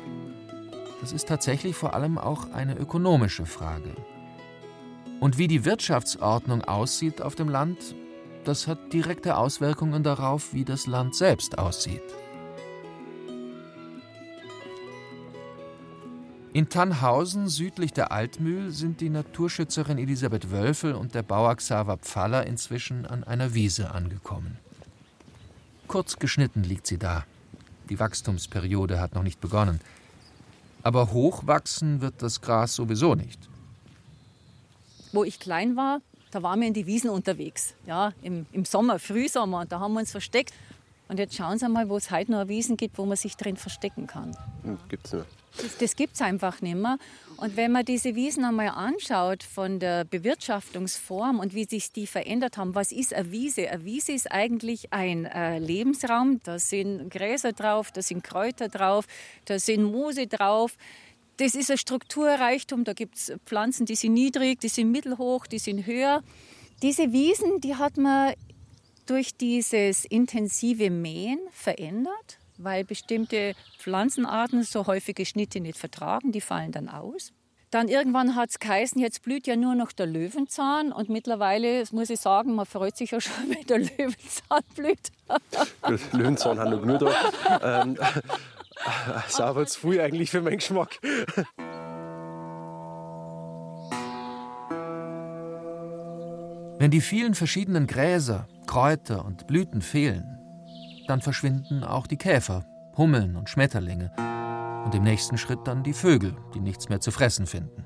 Das ist tatsächlich vor allem auch eine ökonomische Frage. Und wie die Wirtschaftsordnung aussieht auf dem Land, das hat direkte Auswirkungen darauf, wie das Land selbst aussieht. In Tannhausen südlich der Altmühl sind die Naturschützerin Elisabeth Wölfel und der Bauer Xaver Pfaller inzwischen an einer Wiese angekommen. Kurz geschnitten liegt sie da. Die Wachstumsperiode hat noch nicht begonnen. Aber hochwachsen wird das Gras sowieso nicht. Wo ich klein war, da waren wir in die Wiesen unterwegs, ja, im, im Sommer, Frühsommer. Und da haben wir uns versteckt. Und jetzt schauen Sie mal, wo es heute noch Wiesen gibt, wo man sich drin verstecken kann. Hm, gibt's nicht. Das, das gibt es einfach nicht mehr. Und wenn man diese Wiesen einmal anschaut von der Bewirtschaftungsform und wie sich die verändert haben, was ist eine Wiese? Eine Wiese ist eigentlich ein äh, Lebensraum. Da sind Gräser drauf, da sind Kräuter drauf, da sind Moose drauf. Das ist ein Strukturreichtum. Da gibt es Pflanzen, die sind niedrig, die sind mittelhoch, die sind höher. Diese Wiesen, die hat man durch dieses intensive Mähen verändert. Weil bestimmte Pflanzenarten so häufige Schnitte nicht vertragen, die fallen dann aus. Dann irgendwann hat es geheißen, jetzt blüht ja nur noch der Löwenzahn. Und mittlerweile, das muss ich sagen, man freut sich ja schon, [LAUGHS] wenn der Löwenzahn blüht. Löwenzahn haben noch genug da. Ähm, [LAUGHS] sauber zu viel eigentlich für meinen Geschmack. Wenn die vielen verschiedenen Gräser, Kräuter und Blüten fehlen, dann verschwinden auch die Käfer, Hummeln und Schmetterlinge und im nächsten Schritt dann die Vögel, die nichts mehr zu fressen finden.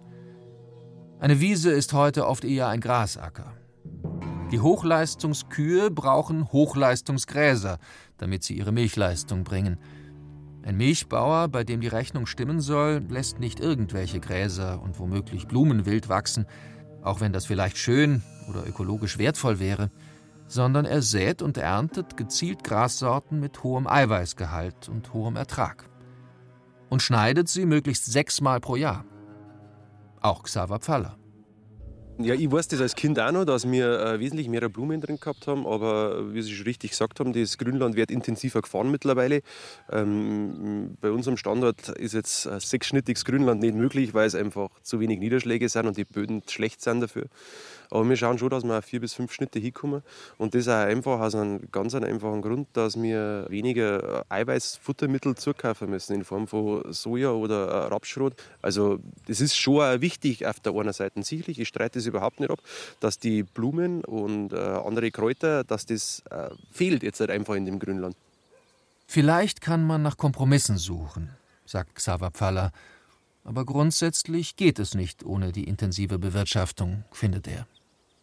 Eine Wiese ist heute oft eher ein Grasacker. Die Hochleistungskühe brauchen Hochleistungsgräser, damit sie ihre Milchleistung bringen. Ein Milchbauer, bei dem die Rechnung stimmen soll, lässt nicht irgendwelche Gräser und womöglich Blumenwild wachsen, auch wenn das vielleicht schön oder ökologisch wertvoll wäre, sondern er sät und erntet gezielt Grassorten mit hohem Eiweißgehalt und hohem Ertrag. Und schneidet sie möglichst sechsmal pro Jahr. Auch Xaver Pfaller. Ja, ich weiß das als Kind auch noch, dass wir äh, wesentlich mehr Blumen drin gehabt haben, aber wie Sie schon richtig gesagt haben, das Grünland wird intensiver gefahren mittlerweile. Ähm, bei unserem Standort ist jetzt ein sechsschnittiges Grünland nicht möglich, weil es einfach zu wenig Niederschläge sind und die Böden schlecht sind dafür. Aber wir schauen schon, dass wir auf vier bis fünf Schnitte hinkommen. Und das auch einfach aus einem ganz einfachen Grund, dass wir weniger Eiweißfuttermittel zukaufen müssen in Form von Soja oder Rapsschrot. Also das ist schon wichtig auf der einen Seite sicherlich. Ich streite das überhaupt nicht ab, dass die Blumen und äh, andere Kräuter, dass das äh, fehlt jetzt halt einfach in dem Grünland. Vielleicht kann man nach Kompromissen suchen, sagt Xaver Pfaller. Aber grundsätzlich geht es nicht ohne die intensive Bewirtschaftung, findet er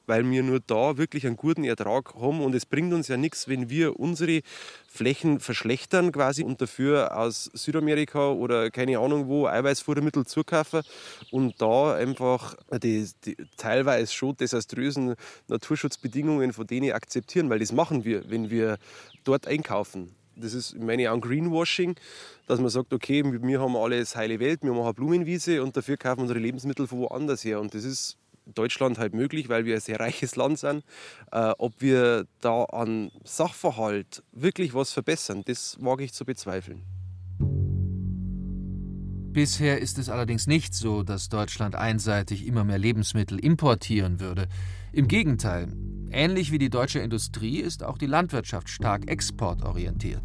weil wir nur da wirklich einen guten Ertrag haben. Und es bringt uns ja nichts, wenn wir unsere Flächen verschlechtern quasi und dafür aus Südamerika oder keine Ahnung wo Eiweißfuttermittel zukaufen und da einfach die, die teilweise schon desaströsen Naturschutzbedingungen von denen akzeptieren, weil das machen wir, wenn wir dort einkaufen. Das ist, meine auch Greenwashing, dass man sagt, okay, wir haben alles heile Welt, wir machen Blumenwiese und dafür kaufen unsere Lebensmittel von woanders her. Und das ist Deutschland halt möglich, weil wir ein sehr reiches Land sind. Äh, ob wir da an Sachverhalt wirklich was verbessern, das wage ich zu bezweifeln. Bisher ist es allerdings nicht so, dass Deutschland einseitig immer mehr Lebensmittel importieren würde. Im Gegenteil, ähnlich wie die deutsche Industrie ist auch die Landwirtschaft stark exportorientiert.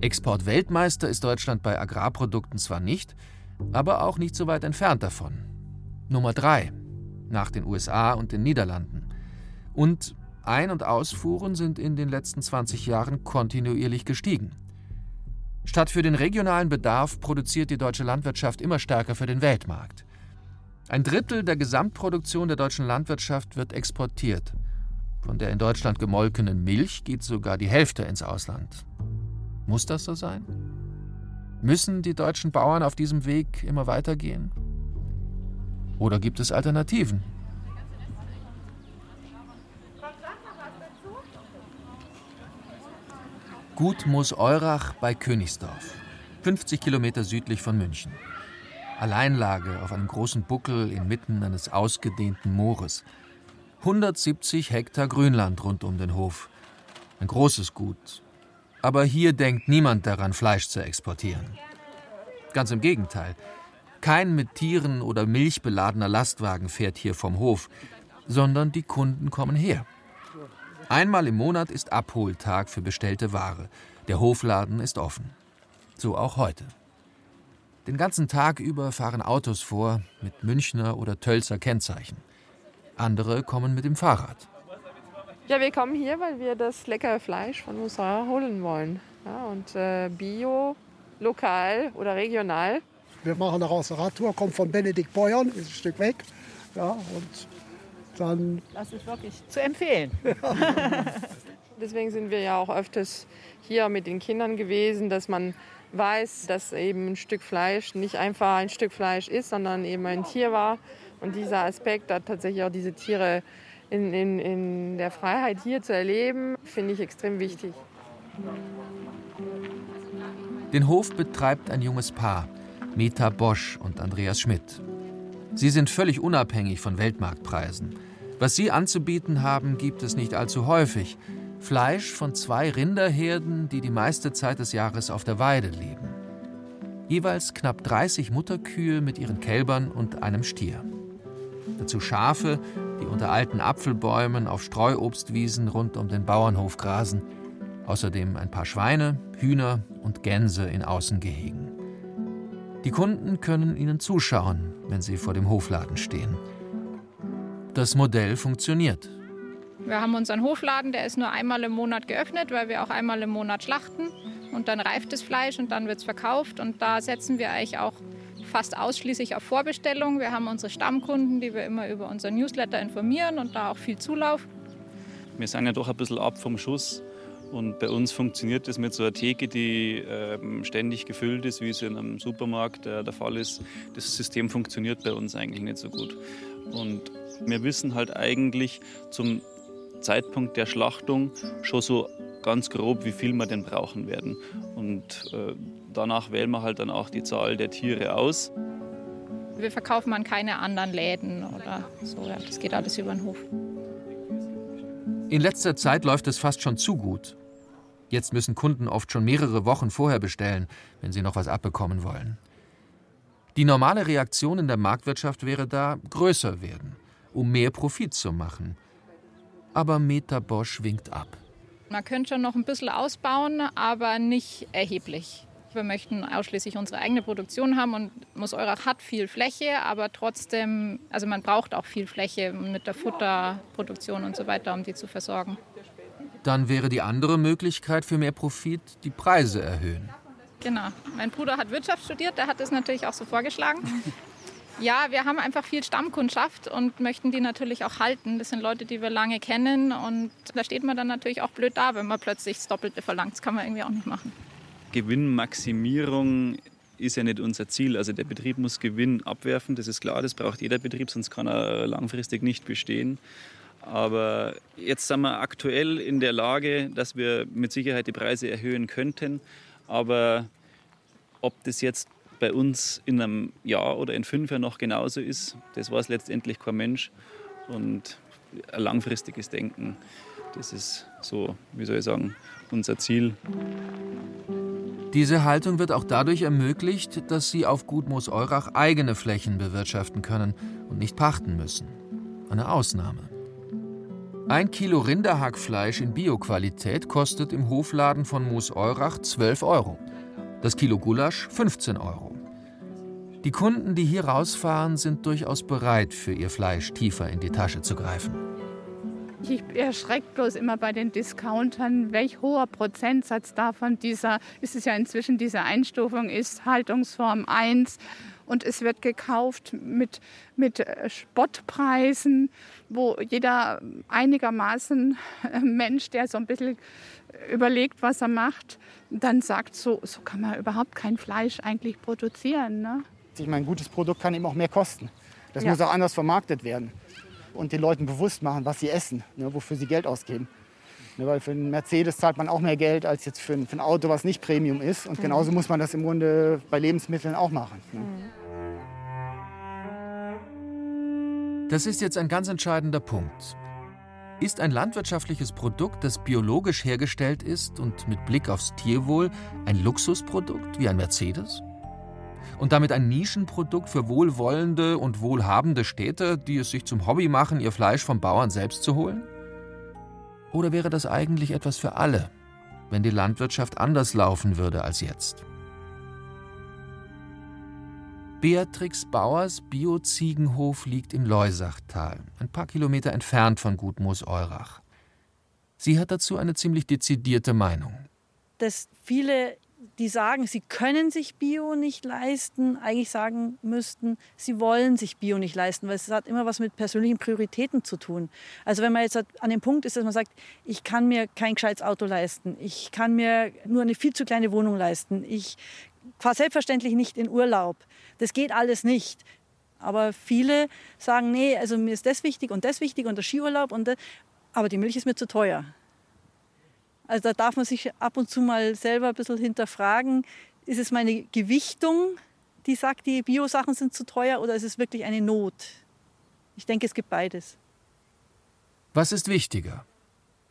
Exportweltmeister ist Deutschland bei Agrarprodukten zwar nicht, aber auch nicht so weit entfernt davon. Nummer drei nach den USA und den Niederlanden. Und Ein- und Ausfuhren sind in den letzten 20 Jahren kontinuierlich gestiegen. Statt für den regionalen Bedarf produziert die deutsche Landwirtschaft immer stärker für den Weltmarkt. Ein Drittel der Gesamtproduktion der deutschen Landwirtschaft wird exportiert. Von der in Deutschland gemolkenen Milch geht sogar die Hälfte ins Ausland. Muss das so sein? Müssen die deutschen Bauern auf diesem Weg immer weitergehen? Oder gibt es Alternativen? Gut Moos Eurach bei Königsdorf, 50 Kilometer südlich von München. Alleinlage auf einem großen Buckel inmitten eines ausgedehnten Moores. 170 Hektar Grünland rund um den Hof. Ein großes Gut. Aber hier denkt niemand daran, Fleisch zu exportieren. Ganz im Gegenteil. Kein mit Tieren oder Milch beladener Lastwagen fährt hier vom Hof, sondern die Kunden kommen her. Einmal im Monat ist Abholtag für bestellte Ware. Der Hofladen ist offen. So auch heute. Den ganzen Tag über fahren Autos vor mit Münchner oder Tölzer Kennzeichen. Andere kommen mit dem Fahrrad. Ja, wir kommen hier, weil wir das leckere Fleisch von Mussara holen wollen. Ja, und äh, bio, lokal oder regional. Wir machen eine Radtour, kommt von Benedikt Beuern, ist ein Stück weg. Ja, und dann. Das ist wirklich zu empfehlen. [LAUGHS] [LAUGHS] Deswegen sind wir ja auch öfters hier mit den Kindern gewesen, dass man weiß, dass eben ein Stück Fleisch nicht einfach ein Stück Fleisch ist, sondern eben ein Tier war. Und dieser Aspekt, da tatsächlich auch diese Tiere in, in, in der Freiheit hier zu erleben, finde ich extrem wichtig. Den Hof betreibt ein junges Paar. Meta Bosch und Andreas Schmidt. Sie sind völlig unabhängig von Weltmarktpreisen. Was sie anzubieten haben, gibt es nicht allzu häufig. Fleisch von zwei Rinderherden, die die meiste Zeit des Jahres auf der Weide leben. Jeweils knapp 30 Mutterkühe mit ihren Kälbern und einem Stier. Dazu Schafe, die unter alten Apfelbäumen auf Streuobstwiesen rund um den Bauernhof grasen. Außerdem ein paar Schweine, Hühner und Gänse in Außengehegen. Die Kunden können ihnen zuschauen, wenn sie vor dem Hofladen stehen. Das Modell funktioniert. Wir haben unseren Hofladen, der ist nur einmal im Monat geöffnet, weil wir auch einmal im Monat schlachten. Und dann reift das Fleisch und dann wird es verkauft. Und da setzen wir eigentlich auch fast ausschließlich auf Vorbestellung. Wir haben unsere Stammkunden, die wir immer über unseren Newsletter informieren und da auch viel Zulauf. Wir sind ja doch ein bisschen ab vom Schuss. Und bei uns funktioniert das mit so einer Theke, die äh, ständig gefüllt ist, wie es in einem Supermarkt äh, der Fall ist. Das System funktioniert bei uns eigentlich nicht so gut. Und wir wissen halt eigentlich zum Zeitpunkt der Schlachtung schon so ganz grob, wie viel wir denn brauchen werden. Und äh, danach wählen wir halt dann auch die Zahl der Tiere aus. Wir verkaufen an keine anderen Läden oder so. Ja, das geht alles über den Hof. In letzter Zeit läuft es fast schon zu gut. Jetzt müssen Kunden oft schon mehrere Wochen vorher bestellen, wenn sie noch was abbekommen wollen. Die normale Reaktion in der Marktwirtschaft wäre da größer werden, um mehr Profit zu machen. Aber Meta Bosch winkt ab. Man könnte schon noch ein bisschen ausbauen, aber nicht erheblich. Wir möchten ausschließlich unsere eigene Produktion haben und Mooseurach hat viel Fläche, aber trotzdem, also man braucht auch viel Fläche mit der Futterproduktion und so weiter, um die zu versorgen. Dann wäre die andere Möglichkeit für mehr Profit die Preise erhöhen. Genau. Mein Bruder hat Wirtschaft studiert, der hat das natürlich auch so vorgeschlagen. [LAUGHS] Ja, wir haben einfach viel Stammkundschaft und möchten die natürlich auch halten. Das sind Leute, die wir lange kennen und da steht man dann natürlich auch blöd da, wenn man plötzlich das Doppelte verlangt. Das kann man irgendwie auch nicht machen. Gewinnmaximierung ist ja nicht unser Ziel. Also der Betrieb muss Gewinn abwerfen, das ist klar, das braucht jeder Betrieb, sonst kann er langfristig nicht bestehen. Aber jetzt sind wir aktuell in der Lage, dass wir mit Sicherheit die Preise erhöhen könnten. Aber ob das jetzt bei uns in einem Jahr oder in fünf Jahren noch genauso ist, das weiß letztendlich kein Mensch. Und ein langfristiges Denken, das ist so, wie soll ich sagen, unser Ziel. Diese Haltung wird auch dadurch ermöglicht, dass sie auf Gut Moos-Eurach eigene Flächen bewirtschaften können und nicht pachten müssen. Eine Ausnahme. Ein Kilo Rinderhackfleisch in Bioqualität kostet im Hofladen von Moos-Eurach 12 Euro. Das Kilo Gulasch 15 Euro. Die Kunden, die hier rausfahren, sind durchaus bereit, für ihr Fleisch tiefer in die Tasche zu greifen. Ich erschrecke bloß immer bei den Discountern, welch hoher Prozentsatz davon dieser, ist es ja inzwischen diese Einstufung ist, Haltungsform 1 und es wird gekauft mit, mit äh, Spottpreisen, wo jeder einigermaßen äh, Mensch, der so ein bisschen überlegt, was er macht, dann sagt, so, so kann man überhaupt kein Fleisch eigentlich produzieren. Ne? Ich meine, ein gutes Produkt kann eben auch mehr kosten. Das ja. muss auch anders vermarktet werden und den Leuten bewusst machen, was sie essen, ne, wofür sie Geld ausgeben. Ne, weil für einen Mercedes zahlt man auch mehr Geld als jetzt für ein, für ein Auto, was nicht Premium ist. Und mhm. genauso muss man das im Grunde bei Lebensmitteln auch machen. Ne. Das ist jetzt ein ganz entscheidender Punkt. Ist ein landwirtschaftliches Produkt, das biologisch hergestellt ist und mit Blick aufs Tierwohl ein Luxusprodukt wie ein Mercedes? Und damit ein Nischenprodukt für wohlwollende und wohlhabende Städte, die es sich zum Hobby machen, ihr Fleisch vom Bauern selbst zu holen? Oder wäre das eigentlich etwas für alle, wenn die Landwirtschaft anders laufen würde als jetzt? Beatrix Bauers Bio-Ziegenhof liegt im Leusachtal, ein paar Kilometer entfernt von Gut Moos-Eurach. Sie hat dazu eine ziemlich dezidierte Meinung. Dass viele, die sagen, sie können sich Bio nicht leisten, eigentlich sagen müssten, sie wollen sich Bio nicht leisten, weil es hat immer was mit persönlichen Prioritäten zu tun. Also wenn man jetzt an dem Punkt ist, dass man sagt, ich kann mir kein gescheites Auto leisten, ich kann mir nur eine viel zu kleine Wohnung leisten, ich fahre selbstverständlich nicht in Urlaub. Das geht alles nicht. Aber viele sagen, nee, also mir ist das wichtig und das wichtig und der Skiurlaub und das, aber die Milch ist mir zu teuer. Also da darf man sich ab und zu mal selber ein bisschen hinterfragen, ist es meine Gewichtung, die sagt, die Bio-Sachen sind zu teuer oder ist es wirklich eine Not? Ich denke, es gibt beides. Was ist wichtiger?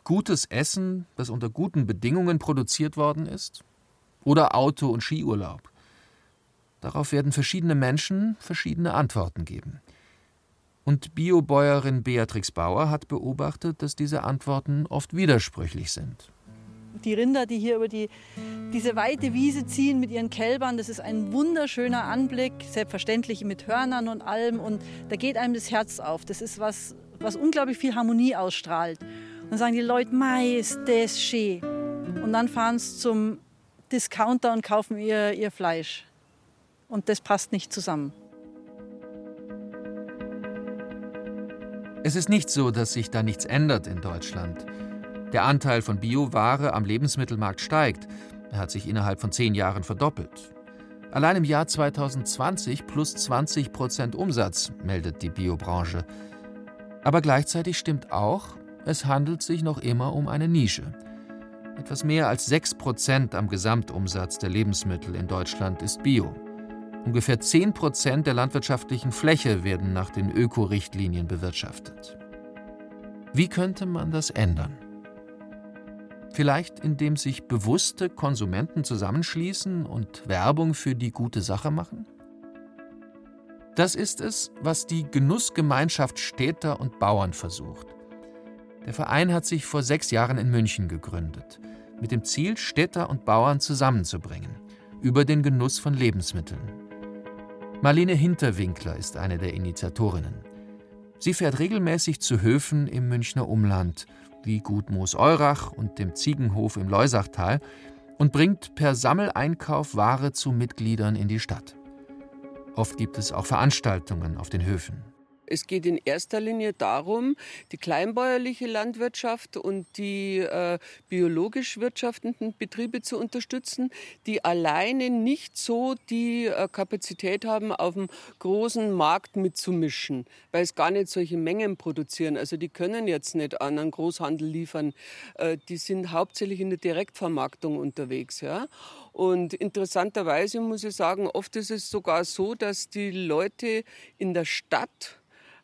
Gutes Essen, das unter guten Bedingungen produziert worden ist? Oder Auto- und Skiurlaub? Darauf werden verschiedene Menschen verschiedene Antworten geben. Und Biobäuerin Beatrix Bauer hat beobachtet, dass diese Antworten oft widersprüchlich sind. Die Rinder, die hier über die, diese weite Wiese ziehen mit ihren Kälbern, das ist ein wunderschöner Anblick, selbstverständlich mit Hörnern und allem. Und da geht einem das Herz auf. Das ist was, was unglaublich viel Harmonie ausstrahlt. Und dann sagen die Leute, Mai, ist das schön. Und dann fahren sie zum Discounter und kaufen ihr, ihr Fleisch. Und das passt nicht zusammen. Es ist nicht so, dass sich da nichts ändert in Deutschland. Der Anteil von Bioware am Lebensmittelmarkt steigt. Er hat sich innerhalb von zehn Jahren verdoppelt. Allein im Jahr 2020 plus 20 Prozent Umsatz, meldet die Biobranche. Aber gleichzeitig stimmt auch, es handelt sich noch immer um eine Nische. Etwas mehr als 6 Prozent am Gesamtumsatz der Lebensmittel in Deutschland ist Bio. Ungefähr 10 Prozent der landwirtschaftlichen Fläche werden nach den Öko-Richtlinien bewirtschaftet. Wie könnte man das ändern? Vielleicht indem sich bewusste Konsumenten zusammenschließen und Werbung für die gute Sache machen? Das ist es, was die Genussgemeinschaft Städter und Bauern versucht. Der Verein hat sich vor sechs Jahren in München gegründet, mit dem Ziel, Städter und Bauern zusammenzubringen, über den Genuss von Lebensmitteln. Marlene Hinterwinkler ist eine der Initiatorinnen. Sie fährt regelmäßig zu Höfen im Münchner Umland wie Gut Moos-Eurach und dem Ziegenhof im Leusachtal und bringt per Sammeleinkauf Ware zu Mitgliedern in die Stadt. Oft gibt es auch Veranstaltungen auf den Höfen. Es geht in erster Linie darum, die kleinbäuerliche Landwirtschaft und die äh, biologisch wirtschaftenden Betriebe zu unterstützen, die alleine nicht so die äh, Kapazität haben, auf dem großen Markt mitzumischen, weil es gar nicht solche Mengen produzieren. Also die können jetzt nicht an einen Großhandel liefern. Äh, die sind hauptsächlich in der Direktvermarktung unterwegs. Ja? Und interessanterweise muss ich sagen, oft ist es sogar so, dass die Leute in der Stadt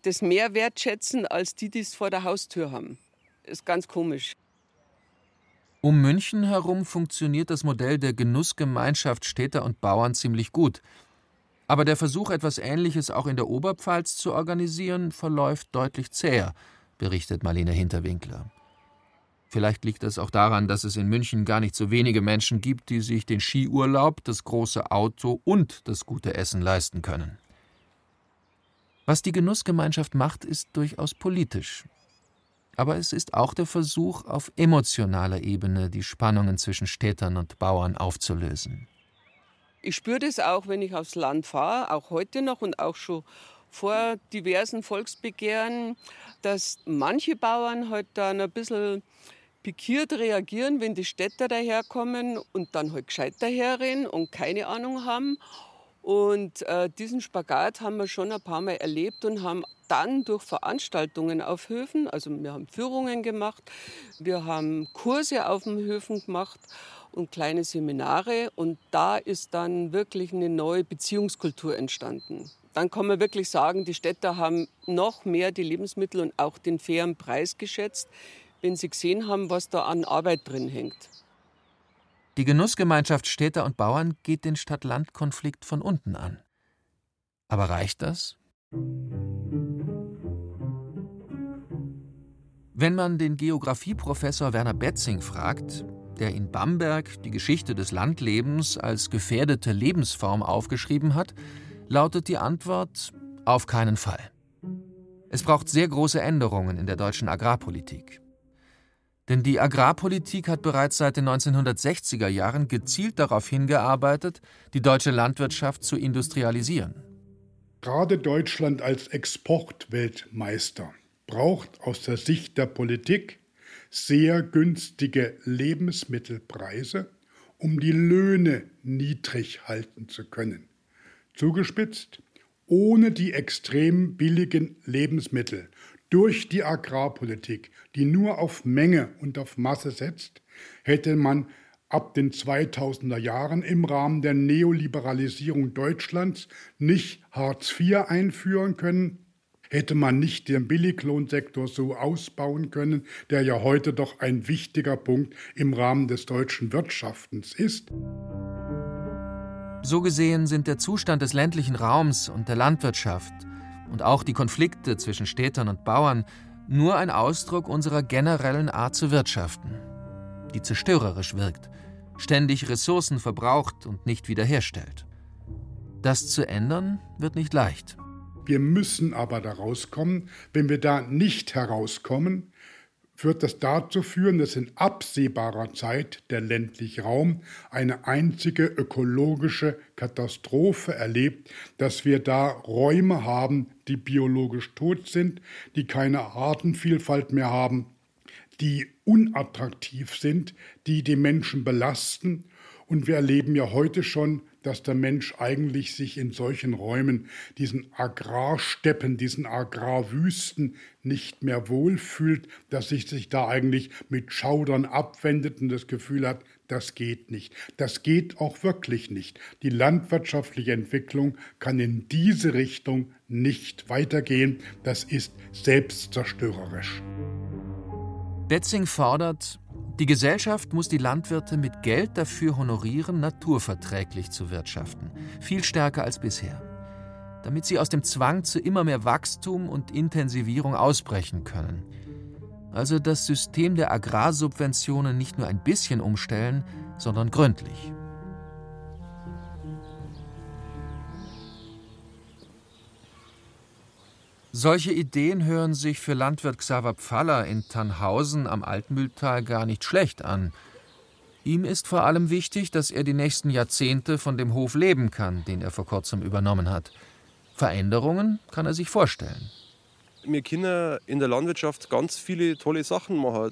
das mehr wertschätzen als die, die es vor der Haustür haben. Ist ganz komisch. Um München herum funktioniert das Modell der Genussgemeinschaft Städter und Bauern ziemlich gut. Aber der Versuch, etwas Ähnliches auch in der Oberpfalz zu organisieren, verläuft deutlich zäher, berichtet Marlene Hinterwinkler. Vielleicht liegt das auch daran, dass es in München gar nicht so wenige Menschen gibt, die sich den Skiurlaub, das große Auto und das gute Essen leisten können. Was die Genussgemeinschaft macht, ist durchaus politisch. Aber es ist auch der Versuch, auf emotionaler Ebene die Spannungen zwischen Städtern und Bauern aufzulösen. Ich spüre das auch, wenn ich aufs Land fahre, auch heute noch und auch schon vor diversen Volksbegehren, dass manche Bauern halt dann ein bisschen pikiert reagieren, wenn die Städter daherkommen und dann halt gescheit daherrennen und keine Ahnung haben. Und äh, diesen Spagat haben wir schon ein paar Mal erlebt und haben dann durch Veranstaltungen auf Höfen, also wir haben Führungen gemacht, wir haben Kurse auf den Höfen gemacht und kleine Seminare und da ist dann wirklich eine neue Beziehungskultur entstanden. Dann kann man wirklich sagen, die Städter haben noch mehr die Lebensmittel und auch den fairen Preis geschätzt, wenn sie gesehen haben, was da an Arbeit drin hängt. Die Genussgemeinschaft Städter und Bauern geht den Stadt-Land-Konflikt von unten an. Aber reicht das? Wenn man den Geographieprofessor Werner Betzing fragt, der in Bamberg die Geschichte des Landlebens als gefährdete Lebensform aufgeschrieben hat, lautet die Antwort auf keinen Fall. Es braucht sehr große Änderungen in der deutschen Agrarpolitik. Denn die Agrarpolitik hat bereits seit den 1960er Jahren gezielt darauf hingearbeitet, die deutsche Landwirtschaft zu industrialisieren. Gerade Deutschland als Exportweltmeister braucht aus der Sicht der Politik sehr günstige Lebensmittelpreise, um die Löhne niedrig halten zu können. Zugespitzt, ohne die extrem billigen Lebensmittel durch die Agrarpolitik, die nur auf Menge und auf Masse setzt, hätte man ab den 2000er Jahren im Rahmen der Neoliberalisierung Deutschlands nicht Hartz IV einführen können, Hätte man nicht den Billiglohnsektor so ausbauen können, der ja heute doch ein wichtiger Punkt im Rahmen des deutschen Wirtschaftens ist? So gesehen sind der Zustand des ländlichen Raums und der Landwirtschaft und auch die Konflikte zwischen Städtern und Bauern nur ein Ausdruck unserer generellen Art zu wirtschaften, die zerstörerisch wirkt, ständig Ressourcen verbraucht und nicht wiederherstellt. Das zu ändern wird nicht leicht. Wir müssen aber da rauskommen. Wenn wir da nicht herauskommen, wird das dazu führen, dass in absehbarer Zeit der ländliche Raum eine einzige ökologische Katastrophe erlebt, dass wir da Räume haben, die biologisch tot sind, die keine Artenvielfalt mehr haben, die unattraktiv sind, die die Menschen belasten. Und wir erleben ja heute schon, dass der Mensch eigentlich sich in solchen Räumen, diesen Agrarsteppen, diesen Agrarwüsten nicht mehr wohlfühlt, dass sich sich da eigentlich mit Schaudern abwendet und das Gefühl hat, das geht nicht. Das geht auch wirklich nicht. Die landwirtschaftliche Entwicklung kann in diese Richtung nicht weitergehen. Das ist selbstzerstörerisch. Betzing fordert, die Gesellschaft muss die Landwirte mit Geld dafür honorieren, naturverträglich zu wirtschaften, viel stärker als bisher, damit sie aus dem Zwang zu immer mehr Wachstum und Intensivierung ausbrechen können. Also das System der Agrarsubventionen nicht nur ein bisschen umstellen, sondern gründlich. Solche Ideen hören sich für Landwirt Xaver Pfaller in Tannhausen am Altmühltal gar nicht schlecht an. Ihm ist vor allem wichtig, dass er die nächsten Jahrzehnte von dem Hof leben kann, den er vor kurzem übernommen hat. Veränderungen kann er sich vorstellen wir können in der Landwirtschaft ganz viele tolle Sachen machen.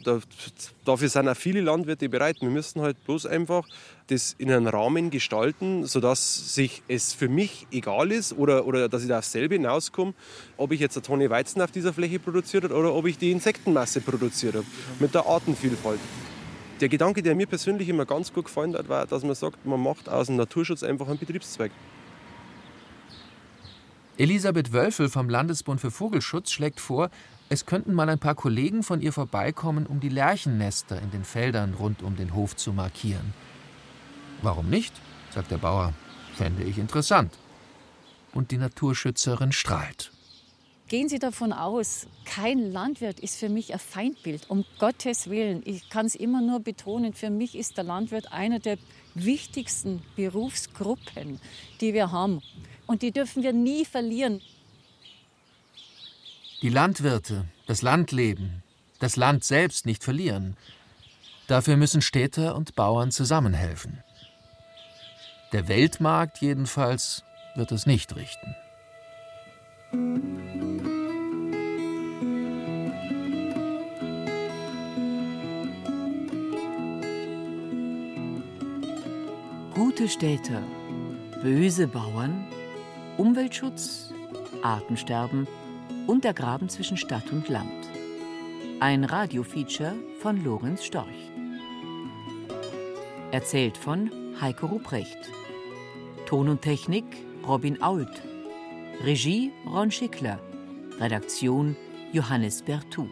dafür sind auch viele Landwirte bereit. Wir müssen halt bloß einfach das in einem Rahmen gestalten, sodass sich es für mich egal ist oder, oder dass ich da aufs selbe hinauskomme, ob ich jetzt eine Tonne Weizen auf dieser Fläche produziert habe oder ob ich die Insektenmasse produziert habe, mit der Artenvielfalt. Der Gedanke, der mir persönlich immer ganz gut gefallen hat, war, dass man sagt, man macht aus dem Naturschutz einfach einen Betriebszweig. Elisabeth Wölfel vom Landesbund für Vogelschutz schlägt vor, es könnten mal ein paar Kollegen von ihr vorbeikommen, um die Lerchennester in den Feldern rund um den Hof zu markieren. Warum nicht? sagt der Bauer. Fände ich interessant. Und die Naturschützerin strahlt. Gehen Sie davon aus, kein Landwirt ist für mich ein Feindbild, um Gottes Willen. Ich kann es immer nur betonen, für mich ist der Landwirt einer der wichtigsten Berufsgruppen, die wir haben. Und die dürfen wir nie verlieren. Die Landwirte, das Landleben, das Land selbst nicht verlieren. Dafür müssen Städter und Bauern zusammenhelfen. Der Weltmarkt jedenfalls wird es nicht richten. Gute Städte, böse Bauern Umweltschutz, Artensterben und der Graben zwischen Stadt und Land. Ein Radiofeature von Lorenz Storch. Erzählt von Heiko Ruprecht. Ton und Technik Robin Ault. Regie Ron Schickler. Redaktion Johannes Bertou.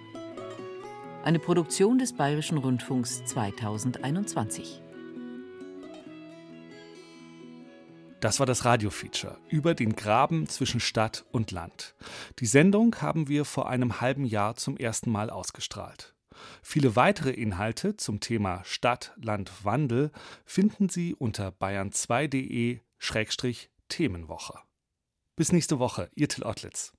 Eine Produktion des Bayerischen Rundfunks 2021. Das war das Radiofeature über den Graben zwischen Stadt und Land. Die Sendung haben wir vor einem halben Jahr zum ersten Mal ausgestrahlt. Viele weitere Inhalte zum Thema Stadt, Land, Wandel finden Sie unter bayern2.de-themenwoche. Bis nächste Woche, Ihr Till Ottlitz.